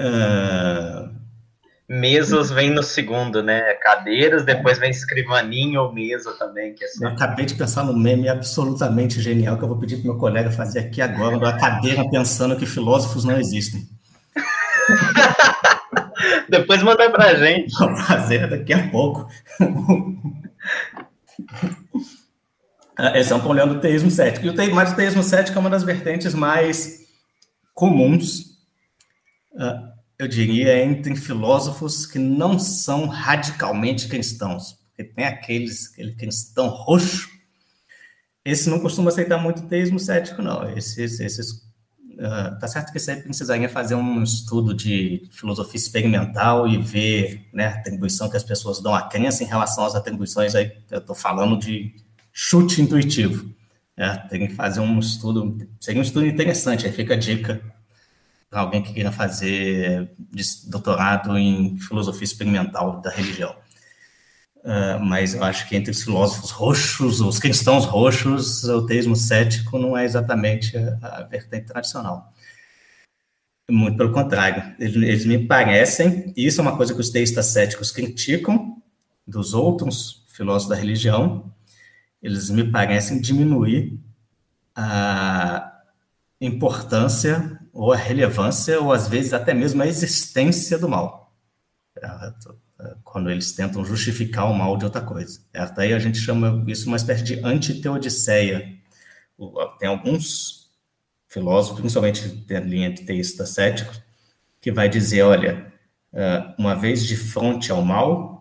B: Uh... Mesas vem no segundo, né? Cadeiras, depois vem escrivaninha ou mesa também. Que é
D: Eu acabei de pensar no meme absolutamente genial que eu vou pedir para meu colega fazer aqui agora, uma cadeira pensando que filósofos não existem.
B: depois manda para a gente.
D: Vou fazer daqui a pouco. Eles estão olhando o teísmo cético. E o teísmo, mas o teísmo cético é uma das vertentes mais comuns, ah, eu diria, entre filósofos que não são radicalmente cristãos. Porque tem aqueles, aquele cristão roxo, esse não costuma aceitar muito o teísmo cético, não. Esses, esses uh, tá certo que você precisaria fazer um estudo de filosofia experimental e ver né, a atribuição que as pessoas dão à crença em relação às atribuições. Aí eu estou falando de chute intuitivo. É, tem que fazer um estudo, seria um estudo interessante, aí fica a dica para alguém que queira fazer doutorado em filosofia experimental da religião. Uh, mas eu acho que entre os filósofos roxos, os cristãos roxos, o teísmo cético não é exatamente a, a vertente tradicional. Muito pelo contrário, eles, eles, me parecem, e isso é uma coisa que os teístas céticos criticam dos outros filósofos da religião, eles me parecem diminuir a importância ou a relevância, ou às vezes até mesmo a existência do mal. Certo? Quando eles tentam justificar o mal de outra coisa. Certo? Aí a gente chama isso uma espécie de antiteodiceia. Tem alguns filósofos, principalmente da linha de teísta cético, que vai dizer, olha, uma vez de frente ao mal,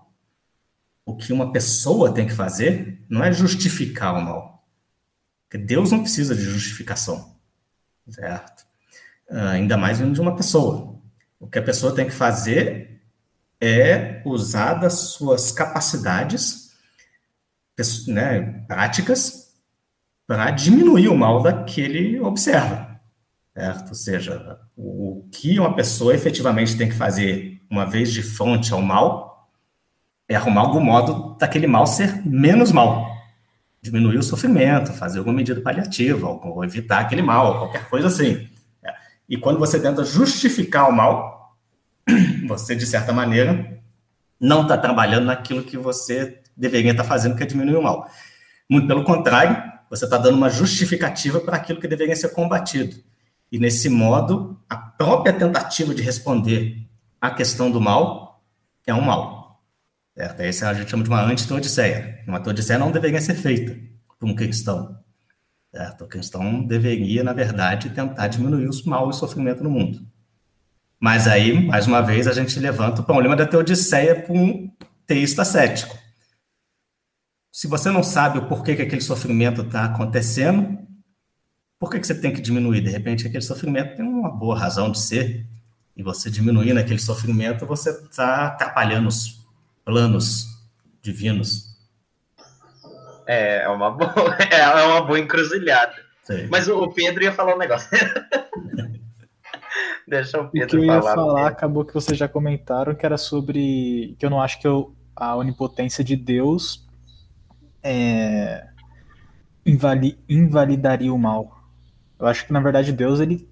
D: o que uma pessoa tem que fazer não é justificar o mal. Porque Deus não precisa de justificação, certo? Uh, ainda mais de uma pessoa. O que a pessoa tem que fazer é usar das suas capacidades né, práticas para diminuir o mal daquele observa, certo? Ou seja, o que uma pessoa efetivamente tem que fazer uma vez de frente ao mal é arrumar algum modo daquele mal ser menos mal. Diminuir o sofrimento, fazer alguma medida paliativa, ou evitar aquele mal, qualquer coisa assim. É. E quando você tenta justificar o mal, você, de certa maneira, não está trabalhando naquilo que você deveria estar tá fazendo, que é diminuir o mal. Muito pelo contrário, você está dando uma justificativa para aquilo que deveria ser combatido. E nesse modo, a própria tentativa de responder à questão do mal é um mal. Certo? Esse a gente chama de uma antiteodiceia. Uma teodiceia não deveria ser feita por um cristão. Certo? O cristão deveria, na verdade, tentar diminuir os mal e sofrimento no mundo. Mas aí, mais uma vez, a gente levanta o problema da teodiceia para um teísta cético. Se você não sabe o porquê que aquele sofrimento está acontecendo, por que, que você tem que diminuir? De repente, aquele sofrimento tem uma boa razão de ser, e você diminuindo aquele sofrimento, você está atrapalhando os planos divinos.
B: É, é uma boa, é uma boa encruzilhada. Sim. Mas o Pedro ia falar um negócio. Deixa o Pedro
C: o que eu ia
B: falar.
C: falar acabou que vocês já comentaram, que era sobre. que eu não acho que eu, a onipotência de Deus é, invali, invalidaria o mal. Eu acho que, na verdade, Deus ele,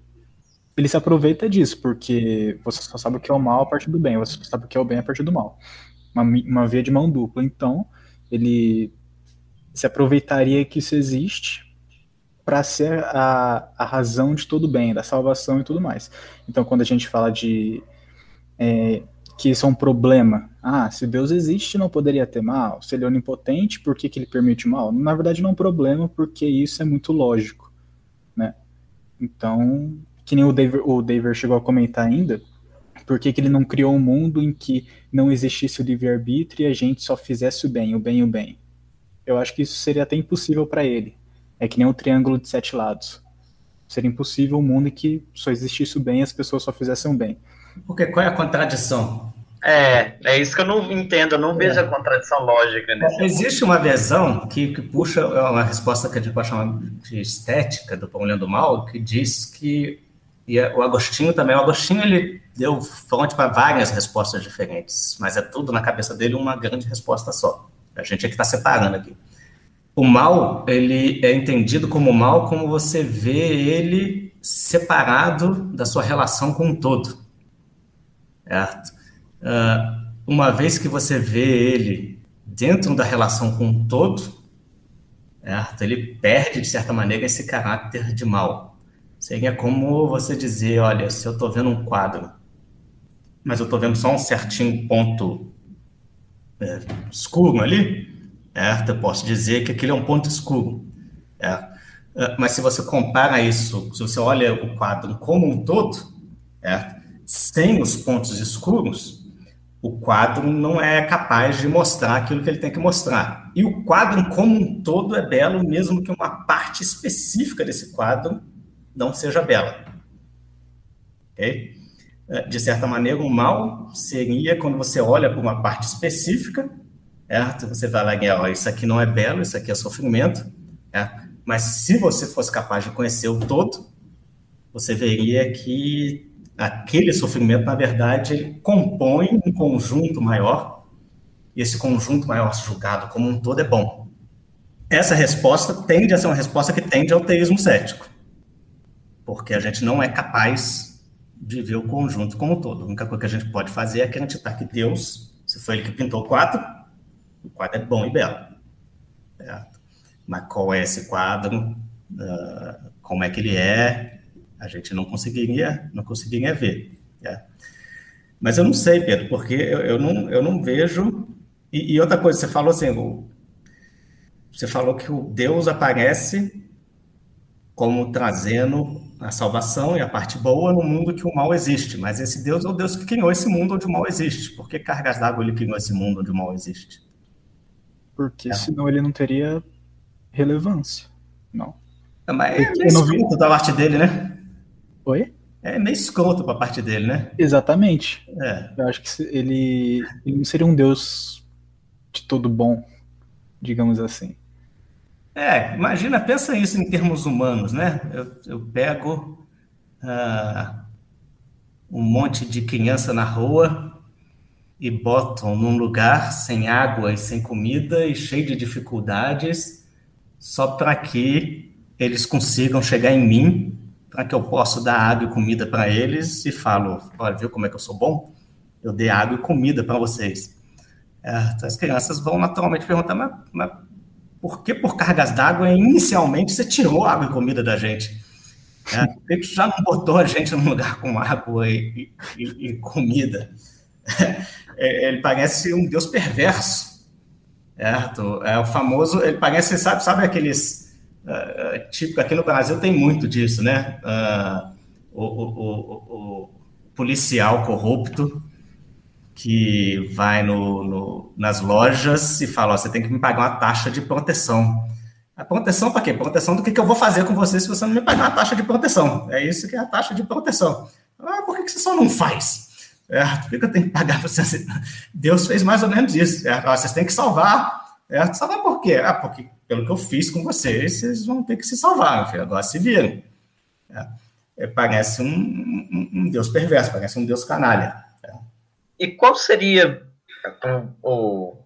C: ele se aproveita disso, porque você só sabe o que é o mal a partir do bem, você só sabe o que é o bem a partir do mal. Uma, uma via de mão dupla. Então, ele se aproveitaria que isso existe para ser a, a razão de todo bem, da salvação e tudo mais. Então, quando a gente fala de é, que isso é um problema, ah, se Deus existe, não poderia ter mal. Se ele é onipotente, por que, que ele permite mal? Na verdade, não é um problema, porque isso é muito lógico, né? Então, que nem o David, o David chegou a comentar ainda, por que, que ele não criou um mundo em que não existisse o livre-arbítrio e a gente só fizesse o bem, o bem, o bem? Eu acho que isso seria até impossível para ele. É que nem um triângulo de sete lados. Seria impossível um mundo em que só existisse o bem e as pessoas só fizessem o bem.
D: Porque qual é a contradição?
B: É, é isso que eu não entendo, eu não vejo a contradição lógica nesse
D: Existe uma visão que, que puxa é uma resposta que a gente pode chamar de estética do Pão do Mal, que diz que e o Agostinho também, o Agostinho ele deu fonte para várias respostas diferentes, mas é tudo na cabeça dele uma grande resposta só. A gente é que está separando aqui. O mal, ele é entendido como mal como você vê ele separado da sua relação com o todo. Certo? Uh, uma vez que você vê ele dentro da relação com o todo, certo? ele perde, de certa maneira, esse caráter de mal. Seria como você dizer, olha, se eu estou vendo um quadro, mas eu estou vendo só um certinho ponto é, escuro ali, certo? Eu posso dizer que aquele é um ponto escuro. Certo? É, mas se você compara isso, se você olha o quadro como um todo, sem os pontos escuros, o quadro não é capaz de mostrar aquilo que ele tem que mostrar. E o quadro como um todo é belo, mesmo que uma parte específica desse quadro não seja bela. Okay? É, de certa maneira, o mal seria quando você olha para uma parte específica certo? Você vai lá ó, isso aqui não é belo, isso aqui é sofrimento, certo? mas se você fosse capaz de conhecer o todo, você veria que aquele sofrimento, na verdade, compõe um conjunto maior, e esse conjunto maior julgado como um todo é bom. Essa resposta tende a ser uma resposta que tende ao teísmo cético, porque a gente não é capaz de ver o conjunto como um todo. A única coisa que a gente pode fazer é acreditar que Deus, se foi ele que pintou o quadro, o quadro é bom e belo. Certo? Mas qual é esse quadro? Uh, como é que ele é? A gente não conseguiria, não conseguiria ver. Né? Mas eu não sei, Pedro, porque eu, eu, não, eu não vejo. E, e, outra coisa, você falou assim, você falou que o Deus aparece como trazendo a salvação e a parte boa no mundo que o mal existe. Mas esse Deus é o Deus que criou esse mundo onde o mal existe. Por que cargas d'água ele criou esse mundo onde o mal existe?
C: Porque é. senão ele não teria relevância. Não.
D: É, mas é meio escroto da parte dele, né?
C: Oi?
D: É meio escroto pra parte dele, né?
C: Exatamente. É. Eu acho que ele, ele não seria um deus de todo bom, digamos assim.
D: É, imagina, pensa isso em termos humanos, né? Eu, eu pego uh, um monte de criança na rua e botam num lugar sem água e sem comida e cheio de dificuldades, só para que eles consigam chegar em mim, para que eu possa dar água e comida para eles e falo, olha, viu como é que eu sou bom? Eu dei água e comida para vocês. É, então as crianças vão naturalmente perguntar, mas, mas por que por cargas d'água inicialmente você tirou água e comida da gente? É, por que já não botou a gente num lugar com água e, e, e comida? É, ele parece um deus perverso, certo? É o famoso, ele parece, sabe, sabe aqueles, uh, tipo, aqui no Brasil tem muito disso, né? Uh, o, o, o, o, policial corrupto que vai no, no, nas lojas e fala, ó, você tem que me pagar uma taxa de proteção. A proteção para quê? Proteção do que, que eu vou fazer com você se você não me pagar uma taxa de proteção. É isso que é a taxa de proteção. Ah, por que, que você só não faz? É, por que eu tenho que pagar você? Deus fez mais ou menos isso. É, vocês têm que salvar. É, salvar por quê? Ah, porque pelo que eu fiz com vocês, vocês vão ter que se salvar, filho. agora se viram. É, parece um, um, um, Deus perverso, parece um Deus canalha.
B: E qual seria o,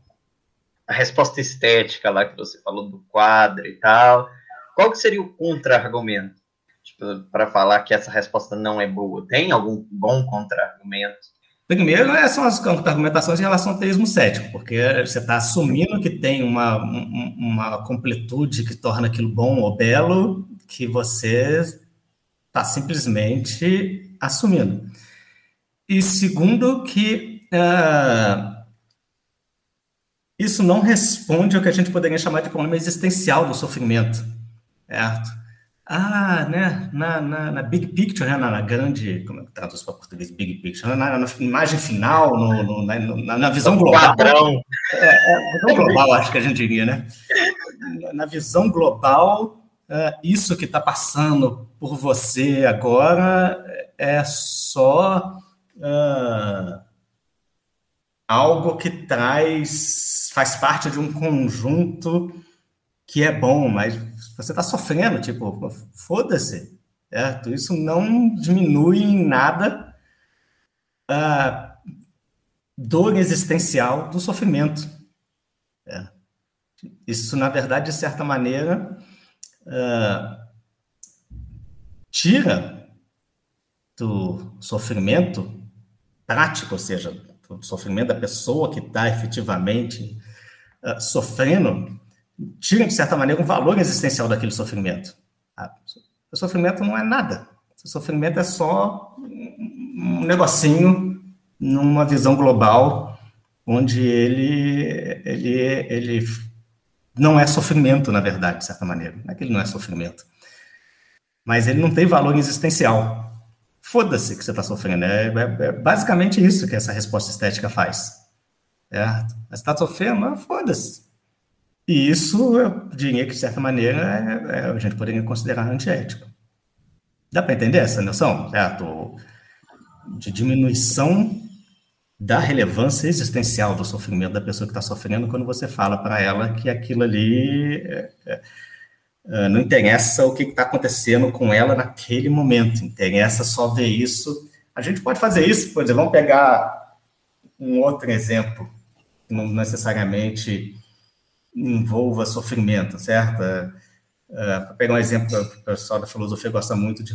B: a resposta estética lá que você falou do quadro e tal? Qual que seria o contra-argumento? Tipo, para falar que essa resposta não é boa. Tem algum bom contra-argumento?
D: Primeiro, né, são as argumentações em relação ao teísmo cético, porque você está assumindo que tem uma, uma completude que torna aquilo bom ou belo, que você está simplesmente assumindo. E segundo, que uh, isso não responde ao que a gente poderia chamar de problema existencial do sofrimento, certo? Ah, né, na, na, na big picture, né, na, na, grande, como é que traduz para português, big picture, na, na imagem final, no, no, na, na, visão global.
B: Padrão.
D: É, é, visão global, acho que a gente diria, né? Na visão global, é, isso que está passando por você agora é só uh, algo que traz, faz parte de um conjunto que é bom, mas você está sofrendo, tipo, foda-se, certo? Isso não diminui em nada a dor existencial do sofrimento. É. Isso, na verdade, de certa maneira, uh, tira do sofrimento prático, ou seja, do sofrimento da pessoa que está efetivamente uh, sofrendo, tira, de certa maneira, um valor existencial daquele sofrimento. Ah, o sofrimento não é nada. O sofrimento é só um negocinho numa visão global, onde ele, ele, ele não é sofrimento, na verdade, de certa maneira. Não é que ele não é sofrimento. Mas ele não tem valor existencial. Foda-se que você está sofrendo. É, é, é, basicamente isso que essa resposta estética faz. Você está sofrendo? Foda-se. E isso, eu diria que, de certa maneira, é, é, a gente poderia considerar antiético. Dá para entender essa noção, certo? De diminuição da relevância existencial do sofrimento da pessoa que está sofrendo quando você fala para ela que aquilo ali é, é, é não interessa o que está acontecendo com ela naquele momento, interessa só ver isso. A gente pode fazer isso, por exemplo, vamos pegar um outro exemplo, não necessariamente envolva sofrimento, certo? Uh, Para pegar um exemplo, o pessoal da filosofia gosta muito de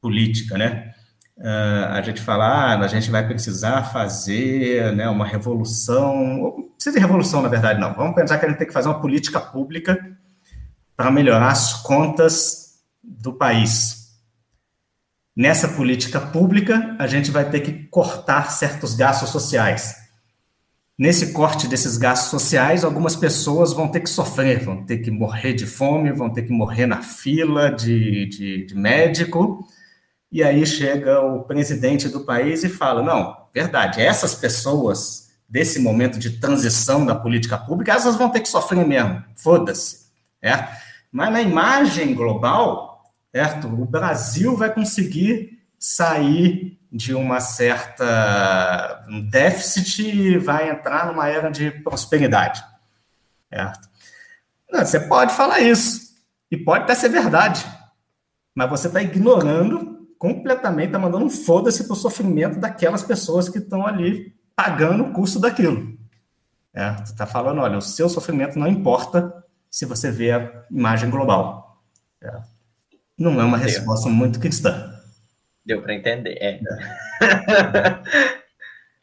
D: política, né? Uh, a gente fala, ah, a gente vai precisar fazer né, uma revolução, não precisa de revolução, na verdade, não. Vamos pensar que a gente tem que fazer uma política pública para melhorar as contas do país. Nessa política pública, a gente vai ter que cortar certos gastos sociais. Nesse corte desses gastos sociais, algumas pessoas vão ter que sofrer, vão ter que morrer de fome, vão ter que morrer na fila de, de, de médico. E aí chega o presidente do país e fala: não, verdade, essas pessoas desse momento de transição da política pública, essas vão ter que sofrer mesmo, foda-se. É? Mas na imagem global, certo? o Brasil vai conseguir sair de uma certa um déficit e vai entrar numa era de prosperidade. Certo? Você pode falar isso, e pode até ser verdade, mas você está ignorando completamente, está mandando um foda-se para o sofrimento daquelas pessoas que estão ali pagando o custo daquilo. É, está falando, olha, o seu sofrimento não importa se você vê a imagem global. É. Não é uma resposta muito cristã.
B: Deu para entender, é.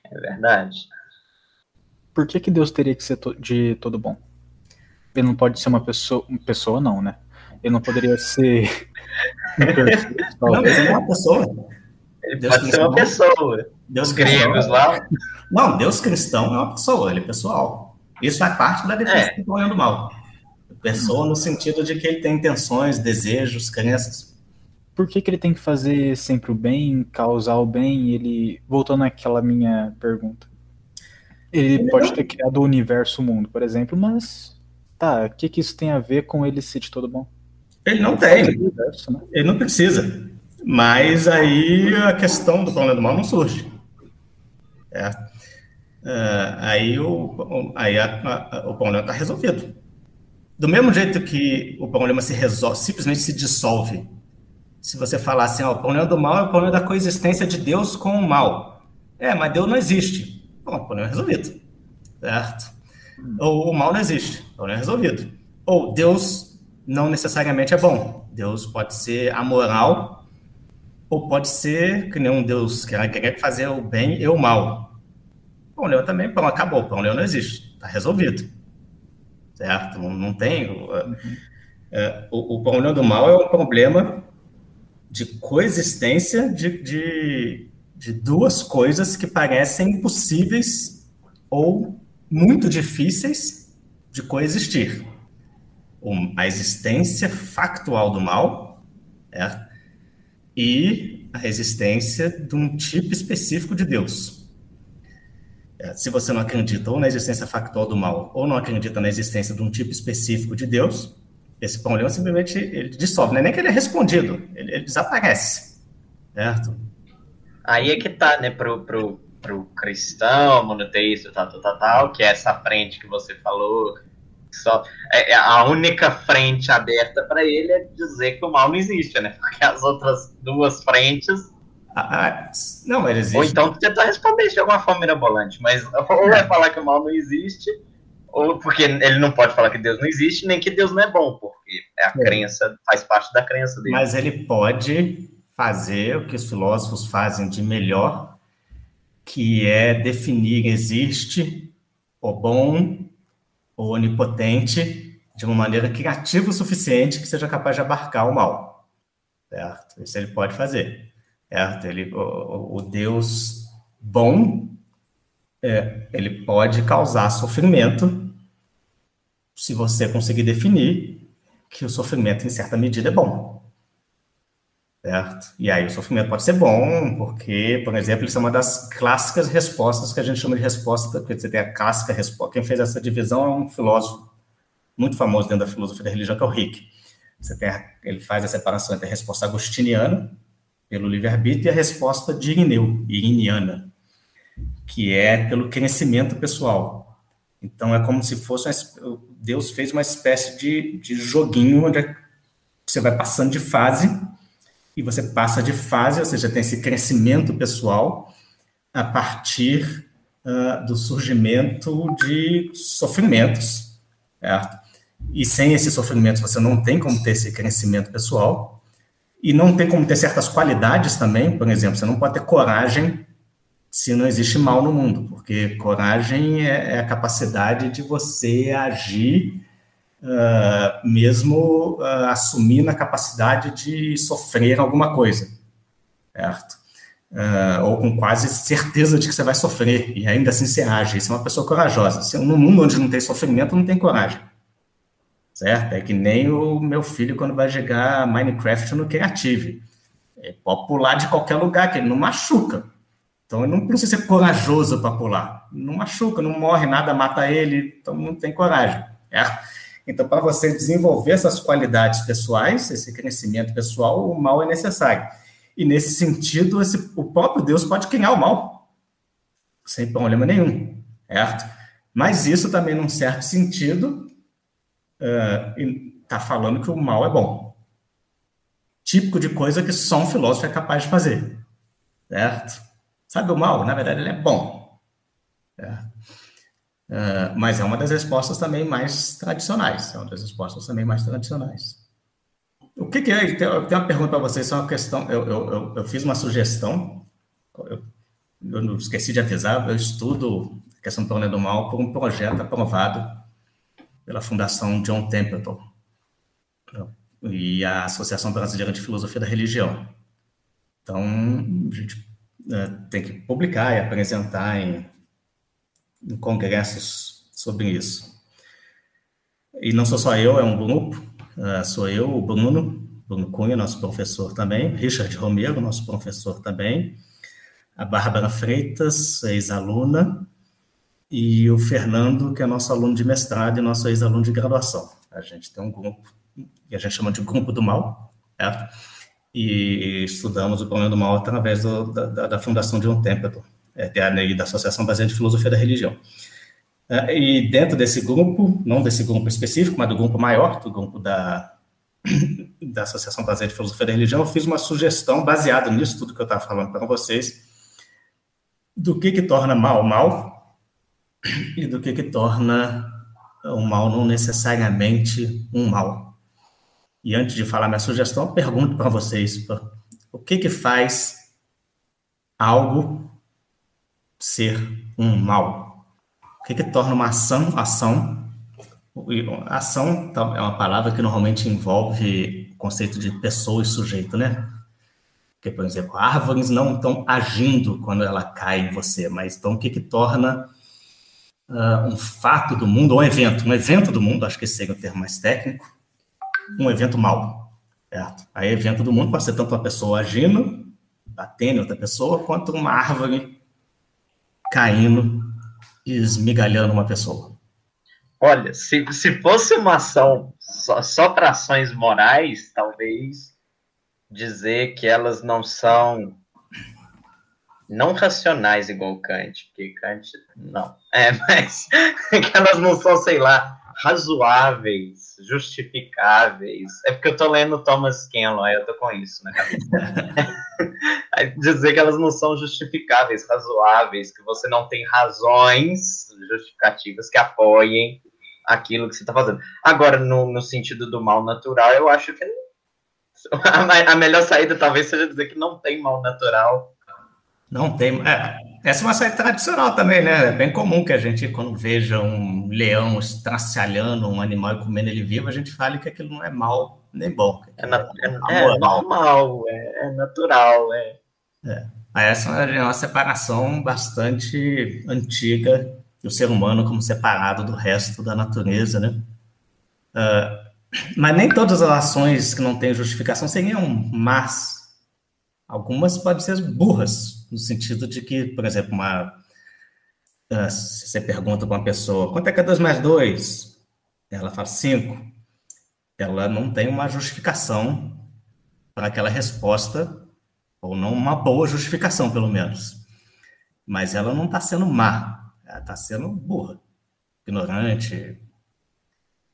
B: é verdade.
C: Por que, que Deus teria que ser de todo bom? Ele não pode ser uma pessoa. Pessoa não, né? Ele não poderia ser.
D: não, ele é uma pessoa.
B: Ele Deus pode ser uma pessoa. Deus gregos lá.
D: Não, Deus cristão é uma pessoa, ele é pessoal. Isso faz parte da defesa é. do bom e do mal. Pessoa no sentido de que ele tem intenções, desejos, crenças
C: por que, que ele tem que fazer sempre o bem, causar o bem? Ele, voltando àquela minha pergunta, ele, ele pode não... ter criado o universo, o mundo, por exemplo, mas tá, o que, que isso tem a ver com ele ser de todo bom?
D: Ele não tem, universo, né? ele não precisa. Mas aí a questão do problema do mal não surge. É. Uh, aí o, aí a, a, o problema está resolvido. Do mesmo jeito que o problema se resolve, simplesmente se dissolve se você falar assim, ó, o problema do mal é o problema da coexistência de Deus com o mal. É, mas Deus não existe. Bom, o problema é resolvido. Certo? Ou o mal não existe. O problema é resolvido. Ou Deus não necessariamente é bom. Deus pode ser amoral, ou pode ser que nem um Deus que quer fazer o bem e o mal. O problema também, bom, acabou. O problema não existe. Está resolvido. Certo? Não, tem. Uhum. É, o, o problema do mal é um problema de coexistência de, de, de duas coisas que parecem impossíveis ou muito difíceis de coexistir. A existência factual do mal e a existência de um tipo específico de Deus. É, se você não acredita ou na existência factual do mal, ou não acredita na existência de um tipo específico de Deus, esse problema simplesmente ele dissolve, não é nem que ele é respondido, ele, ele desaparece, certo?
B: Aí é que tá, né, pro, pro, pro cristão, monoteísta, tal, tal, tal, tal, que é essa frente que você falou, só é, é a única frente aberta para ele é dizer que o mal não existe, né? Porque as outras duas frentes
D: ah, não, ele existe.
B: Ou então tentar responder de alguma forma mirabolante, mas ou vai falar que o mal não existe, ou porque ele não pode falar que Deus não existe, nem que Deus não é bom, porque é a é. crença, faz parte da crença dele.
D: Mas ele pode fazer o que os filósofos fazem de melhor, que é definir existe o bom, o onipotente, de uma maneira criativa o suficiente que seja capaz de abarcar o mal. Certo? Isso ele pode fazer. Certo? Ele, o, o Deus bom, é, ele pode causar sofrimento se você conseguir definir que o sofrimento, em certa medida, é bom. Certo? E aí o sofrimento pode ser bom, porque, por exemplo, isso é uma das clássicas respostas que a gente chama de resposta, porque você tem a clássica resposta. Quem fez essa divisão é um filósofo muito famoso dentro da filosofia da religião, que é o Rick. Você tem ele faz a separação entre a resposta agostiniana, pelo livre-arbítrio, e a resposta de Irineu, iriniana, que é pelo crescimento pessoal. Então, é como se fosse uma, Deus fez uma espécie de, de joguinho onde você vai passando de fase e você passa de fase, ou seja, tem esse crescimento pessoal a partir uh, do surgimento de sofrimentos, certo? E sem esses sofrimentos você não tem como ter esse crescimento pessoal e não tem como ter certas qualidades também, por exemplo, você não pode ter coragem se não existe mal no mundo, porque coragem é, é a capacidade de você agir uh, mesmo uh, assumindo a capacidade de sofrer alguma coisa, certo? Uh, ou com quase certeza de que você vai sofrer, e ainda assim você age. Isso é uma pessoa corajosa. Se, mundo onde não tem sofrimento, não tem coragem. Certo? É que nem o meu filho quando vai jogar Minecraft no Creative. Ele pode pular de qualquer lugar, que ele não machuca. Então, não precisa ser corajoso para pular. Não machuca, não morre, nada mata ele, então não tem coragem. Certo? Então, para você desenvolver essas qualidades pessoais, esse crescimento pessoal, o mal é necessário. E nesse sentido, esse, o próprio Deus pode criar o mal, sem problema nenhum, certo? Mas isso também, num certo sentido, está uh, falando que o mal é bom. Típico de coisa que só um filósofo é capaz de fazer, certo? Sabe o mal? Na verdade, ele é bom. É. Uh, mas é uma das respostas também mais tradicionais. É uma das respostas também mais tradicionais. O que, que é? Eu tenho uma pergunta para vocês, só uma questão. Eu, eu, eu, eu fiz uma sugestão, eu, eu esqueci de avisar, eu estudo a questão do do mal por um projeto aprovado pela Fundação John Templeton e a Associação Brasileira de Filosofia da Religião. Então, a gente né, tem que publicar e apresentar em, em congressos sobre isso. E não sou só eu, é um grupo, uh, sou eu, o Bruno, Bruno Cunha, nosso professor também, Richard Romero, nosso professor também, a Bárbara Freitas, ex-aluna, e o Fernando, que é nosso aluno de mestrado e nosso ex-aluno de graduação. A gente tem um grupo que a gente chama de Grupo do Mal, certo? e estudamos o problema do mal através do, da, da, Fundação John Templeton é, e da Associação Brasileira de Filosofia da Religião. É, e dentro desse grupo, não desse grupo específico, mas do grupo maior, do grupo da, da Associação Brasileira de Filosofia da Religião, eu fiz uma sugestão baseada nisso tudo que eu estava falando para vocês, do que que torna mal mal e do que que torna o mal não necessariamente um mal. E antes de falar minha sugestão, pergunto para vocês, o que que faz algo ser um mal? O que que torna uma ação ação Ação tá, é uma palavra que normalmente envolve o conceito de pessoa e sujeito, né? Porque, por exemplo, árvores não estão agindo quando ela cai em você, mas então o que, que torna uh, um fato do mundo, ou um evento, um evento do mundo, acho que esse seria o termo mais técnico, um evento mal, certo? Aí, evento do mundo pode ser tanto uma pessoa agindo, batendo outra pessoa, quanto uma árvore caindo e esmigalhando uma pessoa.
B: Olha, se, se fosse uma ação só, só para ações morais, talvez dizer que elas não são não racionais igual Kant, porque Kant não. É, mas que elas não são, sei lá, razoáveis, justificáveis. É porque eu tô lendo Thomas Kenlon, aí eu tô com isso na cabeça. dizer que elas não são justificáveis, razoáveis, que você não tem razões justificativas que apoiem aquilo que você está fazendo. Agora, no, no sentido do mal natural, eu acho que a, a, melhor saída talvez seja dizer que não tem mal natural.
D: Não tem. É, essa é uma saída tradicional também, né? É bem comum que a gente, quando veja um leão estracialhando um animal e comendo ele vivo, a gente fale que aquilo não é mal nem bom.
B: É, na, é, é, é normal, é, é natural. É.
D: É. Essa é uma separação bastante antiga o ser humano como separado do resto da natureza, né? Uh, mas nem todas as ações que não têm justificação seriam más. Algumas podem ser burras, no sentido de que, por exemplo, uma, uh, se você pergunta para uma pessoa, quanto é que é 2 mais 2? Ela fala 5. Ela não tem uma justificação para aquela resposta, ou não uma boa justificação, pelo menos. Mas ela não está sendo má ela está sendo burra, ignorante,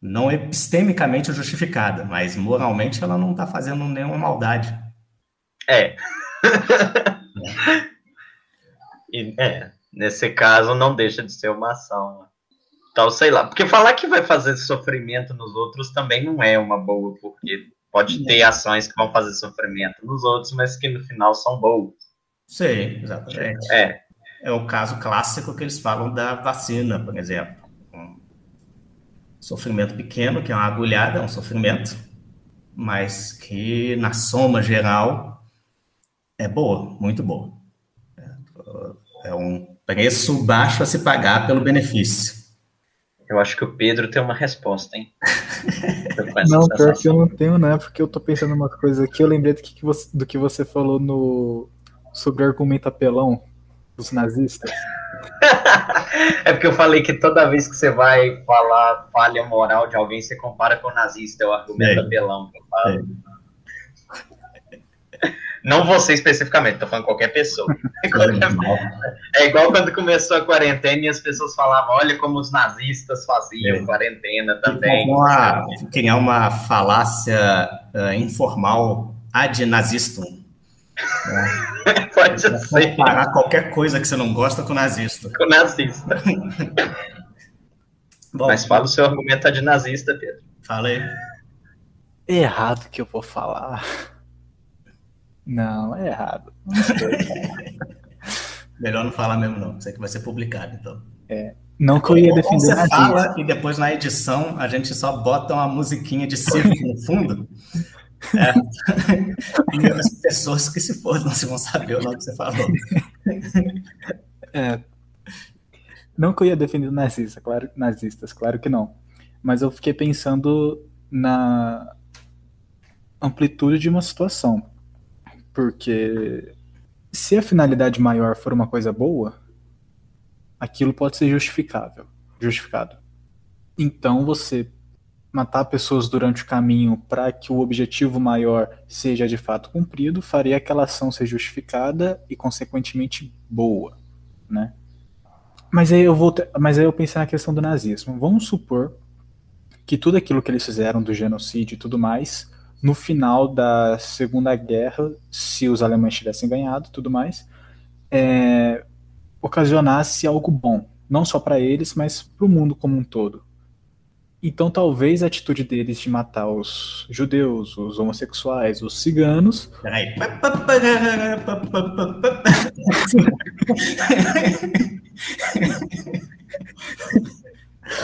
D: não epistemicamente justificada, mas moralmente ela não está fazendo nenhuma maldade.
B: É. E, é. Nesse caso, não deixa de ser uma ação. Então, sei lá. Porque falar que vai fazer sofrimento nos outros também não é uma boa, porque pode ter ações que vão fazer sofrimento nos outros, mas que no final são boas.
D: Sim, exatamente.
B: É
D: é o caso clássico que eles falam da vacina, por exemplo. Um sofrimento pequeno, que é uma agulhada, é um sofrimento, mas que na soma geral é boa, muito boa. É um preço baixo a se pagar pelo benefício.
B: Eu acho que o Pedro tem uma resposta, hein?
C: não, pior que eu não tenho, né? Porque eu tô pensando uma coisa aqui. Eu lembrei do que, você, do que você falou no sobre o argumento apelão os nazistas?
B: é porque eu falei que toda vez que você vai falar falha moral de alguém, você compara com o nazista, é o argumento é. apelão que eu falo. É. Não você especificamente, tô falando qualquer pessoa. É igual quando começou a quarentena e as pessoas falavam, olha como os nazistas faziam é. quarentena também.
D: Uma, criar uma falácia uh, informal ad nazistum
B: é. Pode ser.
D: Comparar qualquer coisa que você não gosta com nazista.
B: Com nazista. Bom, Mas fala o seu argumento de nazista, Pedro.
D: Fala aí.
C: É errado que eu vou falar. Não, é errado.
D: Melhor não falar mesmo, não. Sei que vai ser publicado, então.
C: É. Não que eu ia defender
D: você fala e depois na edição a gente só bota uma musiquinha de circo no fundo é. Tem as pessoas que se for, não se vão saber o nome que você falou.
C: É. Não que eu ia defender nazista, claro, nazistas, claro que não. Mas eu fiquei pensando na amplitude de uma situação. Porque se a finalidade maior for uma coisa boa, aquilo pode ser justificável, justificado. Então você matar pessoas durante o caminho para que o objetivo maior seja de fato cumprido, faria aquela ação ser justificada e consequentemente boa, né? Mas aí eu vou, mas aí eu pensei na questão do nazismo. Vamos supor que tudo aquilo que eles fizeram do genocídio e tudo mais no final da Segunda Guerra, se os alemães tivessem ganhado tudo mais, é, ocasionasse algo bom, não só para eles, mas para o mundo como um todo. Então, talvez a atitude deles de matar os judeus, os homossexuais, os ciganos.
D: Peraí.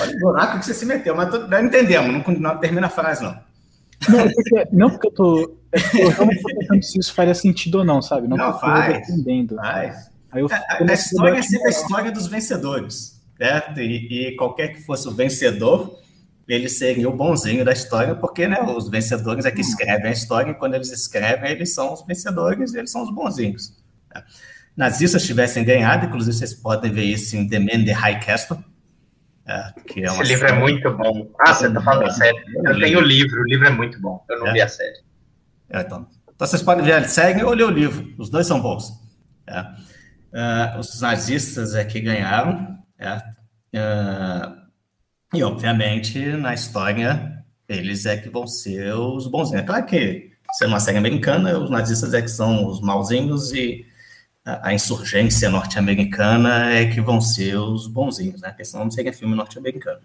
D: Olha o buraco que você se meteu, mas não entendemos, não, não termina a frase, não.
C: Não, porque, não porque eu tô. Eu realmente tô pensando se isso faria sentido ou não, sabe?
D: Não, não faz.
C: Entendendo.
D: Faz. Aí eu, a, a história é sempre a história dos vencedores, certo? E, e, qualquer que fosse o vencedor, ele seria o bonzinho da história, porque né, os vencedores é que escrevem a história, e quando eles escrevem, eles são os vencedores, eles são os bonzinhos. Nazistas tivessem ganhado, inclusive vocês podem ver isso em The Man the High Castle,
B: é, é Esse livro é muito bom. Ah, você tá falando sério. Eu tenho o livro, o livro é muito bom. Eu não é. li a série.
D: É, então. então vocês podem ver a série ou ler o livro. Os dois são bons. É. Uh, os nazistas é que ganharam. Uh, e, obviamente, na história, eles é que vão ser os bonzinhos. É claro que, sendo uma série americana, os nazistas é que são os malzinhos e a insurgência norte-americana é que vão ser os bonzinhos, né? Porque senão não seria filme norte-americano.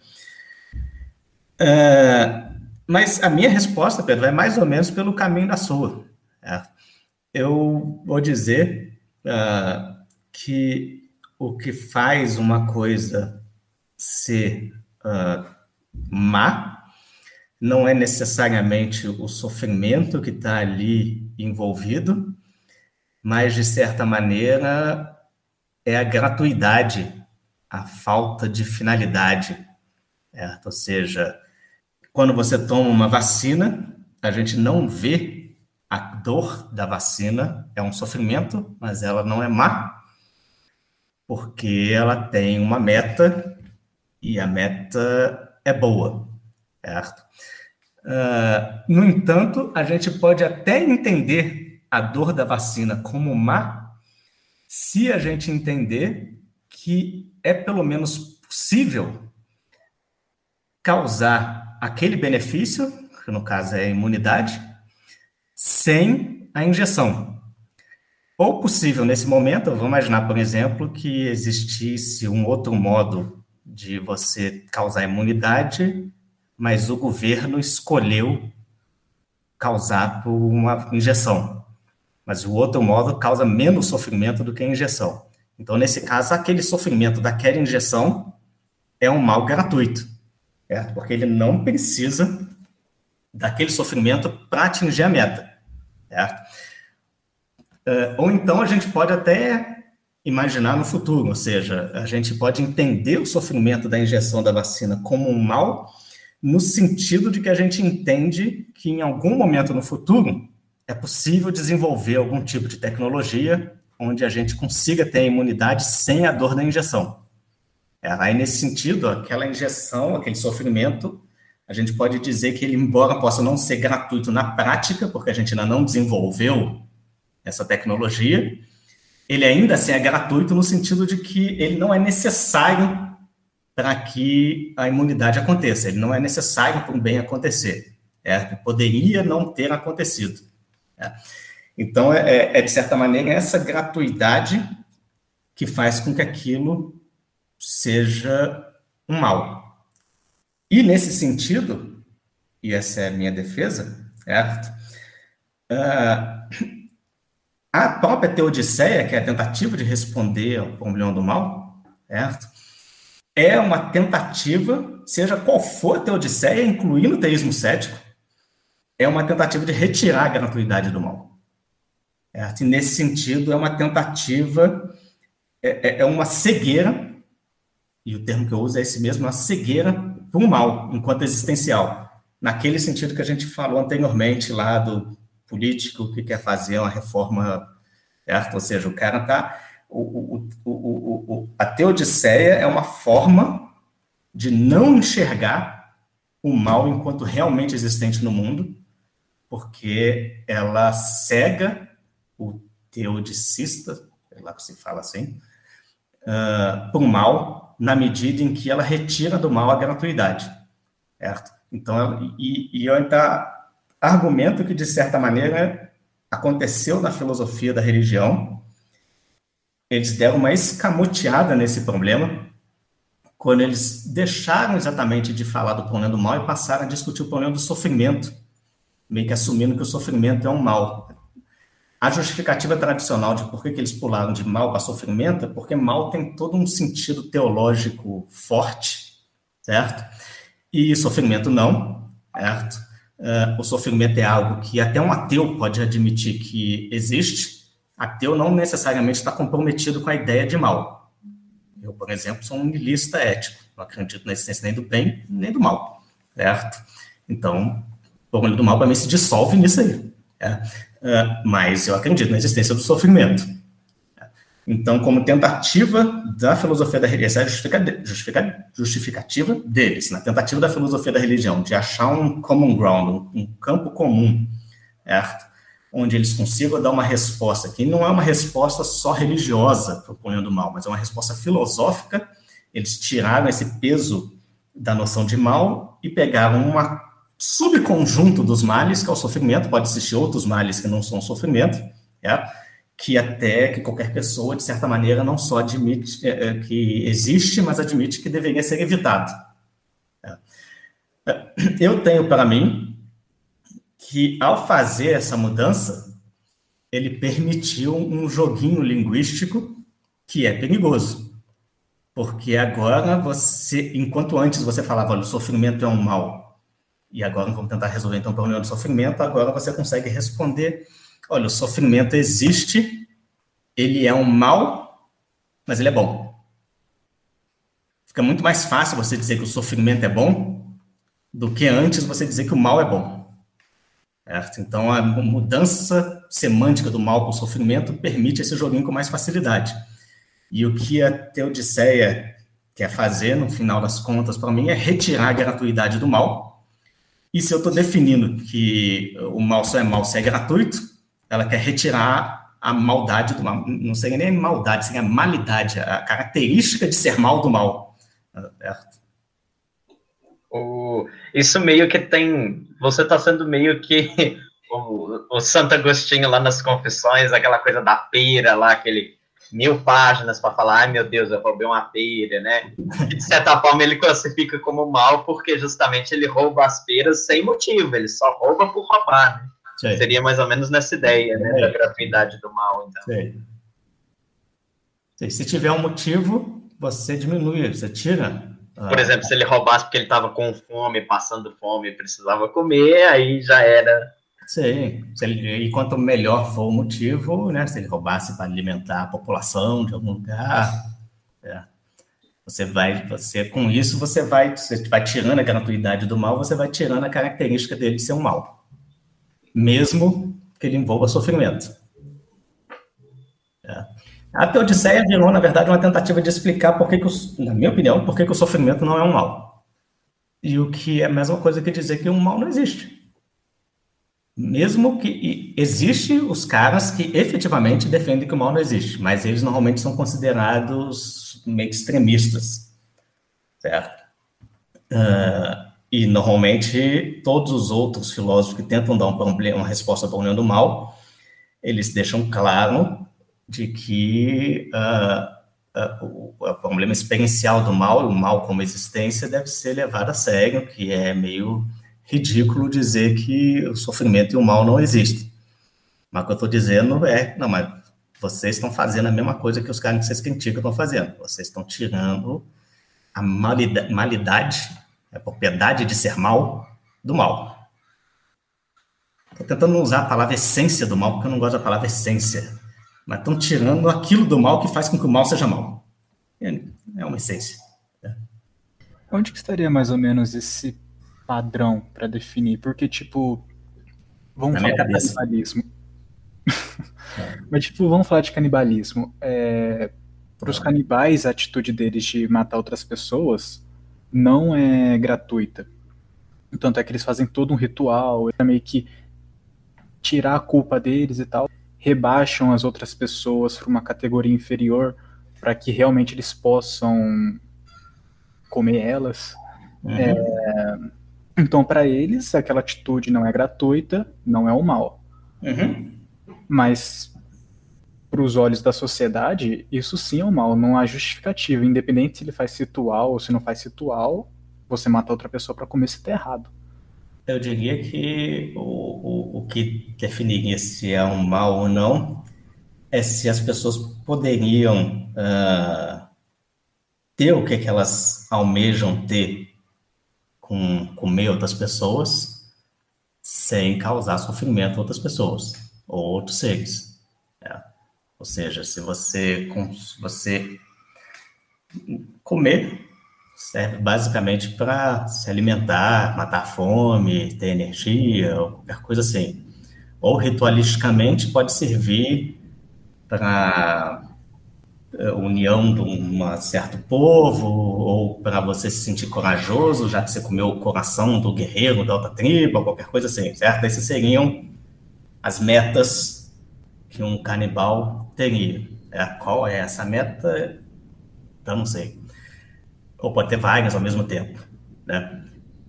D: Uh, mas a minha resposta, Pedro, é mais ou menos pelo caminho da sua. Né? Eu vou dizer uh, que o que faz uma coisa ser uh, má não é necessariamente o sofrimento que está ali envolvido, mas de certa maneira é a gratuidade, a falta de finalidade. Certo? Ou seja, quando você toma uma vacina, a gente não vê a dor da vacina, é um sofrimento, mas ela não é má, porque ela tem uma meta e a meta é boa, certo? Uh, no entanto, a gente pode até entender a dor da vacina como má, se a gente entender que é pelo menos possível causar aquele benefício, que no caso é a imunidade, sem a injeção. Ou possível nesse momento, vamos imaginar, por exemplo, que existisse um outro modo de você causar imunidade, mas o governo escolheu causar por uma injeção mas o outro modo causa menos sofrimento do que a injeção. Então, nesse caso, aquele sofrimento daquela injeção é um mal gratuito, certo? Porque ele não precisa daquele sofrimento para atingir a meta, certo? Uh, ou então a gente pode até imaginar no futuro, ou seja, a gente pode entender o sofrimento da injeção da vacina como um mal, no sentido de que a gente entende que em algum momento no futuro é possível desenvolver algum tipo de tecnologia onde a gente consiga ter a imunidade sem a dor da injeção. É, aí, nesse sentido, aquela injeção, aquele sofrimento, a gente pode dizer que ele, embora possa não ser gratuito na prática, porque a gente ainda não desenvolveu essa tecnologia, ele ainda assim é gratuito no sentido de que ele não é necessário para que a imunidade aconteça, ele não é necessário para um bem acontecer. É, poderia não ter acontecido. É. Então, é, é, é, de certa maneira, essa gratuidade que faz com que aquilo seja um mal. E, nesse sentido, e essa é a minha defesa, certo? Uh, a própria Teodiceia, que é a tentativa de responder ao problema do mal, certo? É uma tentativa, seja qual for a Teodiceia, incluindo o teísmo cético, é uma tentativa de retirar a gratuidade do mal. É, e nesse sentido, é uma tentativa, é, é, é, uma cegueira, e o termo que eu uso é esse mesmo, uma cegueira para o mal, enquanto existencial. Naquele sentido que a gente falou anteriormente lá do político que quer fazer uma reforma, certo? Ou seja, o cara está. O, o, o, a teodiceia é uma forma de não enxergar o mal enquanto realmente existente no mundo porque ela cega o teodicista, é lá que se fala assim, uh, para o mal, na medida em que ela retira do mal a gratuidade, certo? Então, e, e eu ainda argumento que, de certa maneira, aconteceu na filosofia da religião. Eles deram uma escamoteada nesse problema quando eles deixaram exatamente de falar do problema do mal e passaram a discutir o problema do sofrimento, meio que assumindo que o sofrimento é um mal. A justificativa tradicional de por que, que eles pularam de mal para sofrimento é porque mal tem todo um sentido teológico forte, certo? E sofrimento não, certo? Uh, o sofrimento é algo que até um ateu pode admitir que existe. Ateu não necessariamente está comprometido com a ideia de mal. Eu, por exemplo, sou um nihilista ético. Não acredito na existência nem do bem, nem do mal. Certo? Então, o problema do mal, para mim, se dissolve nisso aí. É? Uh, mas eu acredito na existência do sofrimento. Então, como tentativa da filosofia da religião, justifica, justifica, justificativa deles, na tentativa da filosofia da religião de achar um common ground, um, campo comum, certo? onde eles consigam dar uma resposta que não é uma resposta só religiosa proponendo o mal, mas é uma resposta filosófica. Eles tiraram esse peso da noção de mal e pegaram um subconjunto dos males, que é o sofrimento, pode existir outros males que não são sofrimento, é? que até que qualquer pessoa, de certa maneira, não só admite é, é que existe, mas admite que deveria ser evitado. É. Eu tenho para mim que, ao fazer essa mudança, ele permitiu um joguinho linguístico que é perigoso. Porque agora você, enquanto antes você falava, olha, o sofrimento é um mal, e agora vamos tentar resolver então o problema do sofrimento, agora você consegue responder, olha, o sofrimento existe, ele é um mal, mas ele é bom. Fica muito mais fácil você dizer que o sofrimento é bom do que antes você dizer que o mal é bom. Certo? Então, a mudança semântica do mal para o sofrimento permite esse joguinho com mais facilidade. E o que a Teodiceia quer fazer, no final das contas, para mim, é retirar a gratuidade do mal. E se eu estou definindo que o mal só é mal se é gratuito, ela quer retirar a maldade do mal. Não seria nem maldade, seria malidade, a característica de ser mal do mal. Certo?
B: O, isso meio que tem. Você está sendo meio que o, o, Santo Agostinho lá nas Confissões, aquela coisa da pera lá, aquele mil páginas para falar, ai meu Deus, eu roubei uma pera, né? E, de certa forma ele classifica como mal porque justamente ele rouba as peras sem motivo, ele só rouba por roubar, né? Sim. Seria mais ou menos nessa ideia, né? Da gratuidade do mal, então. Sim.
D: Se tiver um motivo, você diminui, você tira
B: por ah. exemplo, se ele roubasse porque ele estava com fome, passando fome, precisava comer, aí já era.
D: Sim, ele, e quanto melhor for o motivo, né? Se ele roubasse para alimentar a população de algum lugar, é, você vai, você com isso você vai, você vai tirando a gratuidade do mal, você vai tirando a característica dele de ser um mal, mesmo que ele envolva sofrimento. É. A Teodiceia virou, na verdade, uma tentativa de explicar por que, que o, na minha opinião, por que, que o sofrimento não é um mal. E o que é a mesma coisa que dizer que um mal não existe. Mesmo que existe os caras que efetivamente defendem que o mal não existe, mas eles normalmente são considerados meio extremistas, certo? Uh, e normalmente todos os outros filósofos que tentam dar um problema, uma resposta para o problema do mal, eles deixam claro de que uh, uh, o, o, problema experiencial do mal, o mal como existência, deve ser levado a sério, que é meio ridículo dizer que o sofrimento e o mal não existem. Mas o que eu estou dizendo é, não, mas vocês estão fazendo a mesma coisa que os caras que vocês criticam estão fazendo. Vocês estão tirando a malidade, malidade a propriedade de ser mal, do mal. Estou tentando não usar a palavra essência do mal, porque eu não gosto da palavra essência mas estão tirando aquilo do mal que faz com que o mal seja mal. É, é uma essência. É.
C: Onde que estaria mais ou menos esse padrão para definir? Porque, tipo, vamos Na falar de canibalismo. Mas, tipo, vamos falar de canibalismo. É, para os canibais, a atitude deles de matar outras pessoas não é gratuita. Tanto é que eles fazem todo um ritual, é meio que tirar a culpa deles e tal rebaixam as outras pessoas para uma categoria inferior para que realmente eles possam comer elas. Uhum. É... Então, para eles, aquela atitude não é gratuita, não é o mal.
D: Uhum.
C: Mas, para os olhos da sociedade, isso sim é o mal. Não há justificativa. Independente se ele faz ritual ou se não faz ritual, você mata outra pessoa para comer se tá errado.
D: Eu diria que o, o, o que definiria se é um mal ou não é se as pessoas poderiam uh, ter o que, que elas almejam ter com comer outras pessoas sem causar sofrimento a outras pessoas ou outros seres. Né? Ou seja, se você, você comer serve basicamente para se alimentar, matar fome, ter energia, ou qualquer coisa assim. Ou ritualisticamente pode servir para união de um certo povo, ou para você se sentir corajoso, já que você comeu o coração do guerreiro da outra tribo, ou qualquer coisa assim, certo? Essas seriam as metas que um canibal teria. É, qual é essa meta? Não sei ou pode ter várias ao mesmo tempo. Né?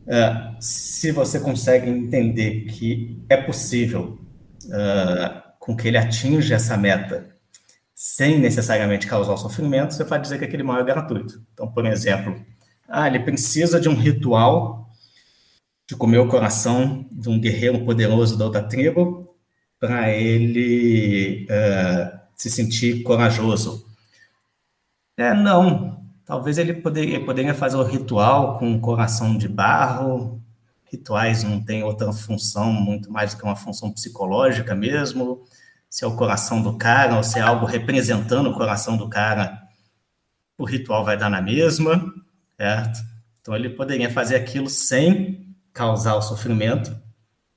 D: Uh, se você consegue entender que é possível uh, com que ele atinja essa meta sem necessariamente causar sofrimento, você pode dizer que aquele mal é gratuito. Então, por exemplo, ah, ele precisa de um ritual de comer o coração de um guerreiro poderoso da outra tribo para ele uh, se sentir corajoso. É, não, Talvez ele poderia, poderia fazer o ritual com um coração de barro. Rituais não têm outra função, muito mais do que uma função psicológica mesmo. Se é o coração do cara ou se é algo representando o coração do cara, o ritual vai dar na mesma, certo? Então ele poderia fazer aquilo sem causar o sofrimento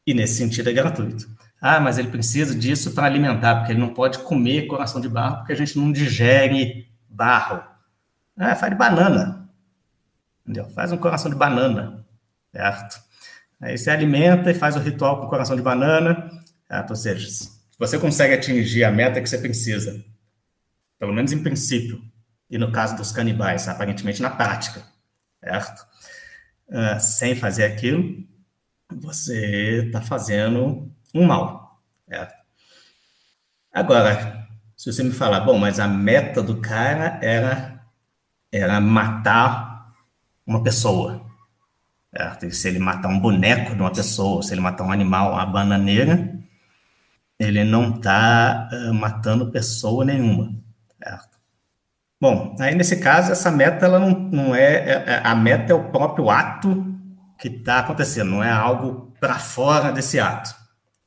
D: e nesse sentido é gratuito. Ah, mas ele precisa disso para alimentar, porque ele não pode comer coração de barro, porque a gente não digere barro. É, faz de banana. Entendeu? Faz um coração de banana, certo? Aí você alimenta e faz o ritual com coração de banana, certo? Ou seja, se você consegue atingir a meta que você precisa, pelo menos em princípio, e no caso dos canibais, aparentemente na prática, certo? Uh, sem fazer aquilo, você está fazendo um mal, certo? Agora, se você me falar, bom, mas a meta do cara era era matar uma pessoa. Certo? Se ele matar um boneco de uma pessoa, se ele matar um animal, uma bananeira, ele não está uh, eh, matando pessoa nenhuma. Certo? Bom, aí nesse caso, essa meta ela não, não é, é, é A meta é o próprio ato que está acontecendo, não é algo para fora desse ato.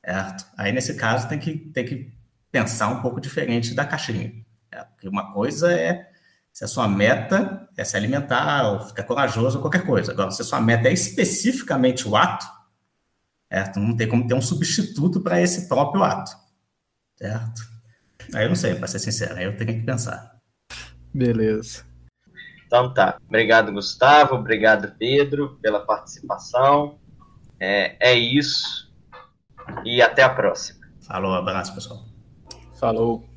D: Certo? Aí nesse caso tem que, tem que pensar um pouco diferente da caixinha. Certo? Porque uma coisa é se a sua meta é se alimentar ou ficar corajoso ou qualquer coisa. Agora, se a sua meta é especificamente o ato, certo? não tem como ter um substituto para esse próprio ato. Certo? Aí eu não sei, para ser sincero, aí eu tenho que pensar.
C: Beleza.
B: Então tá. Obrigado, Gustavo. Obrigado, Pedro, pela participação. É, é isso. E até a próxima.
D: Falou, abraço, pessoal.
C: Falou.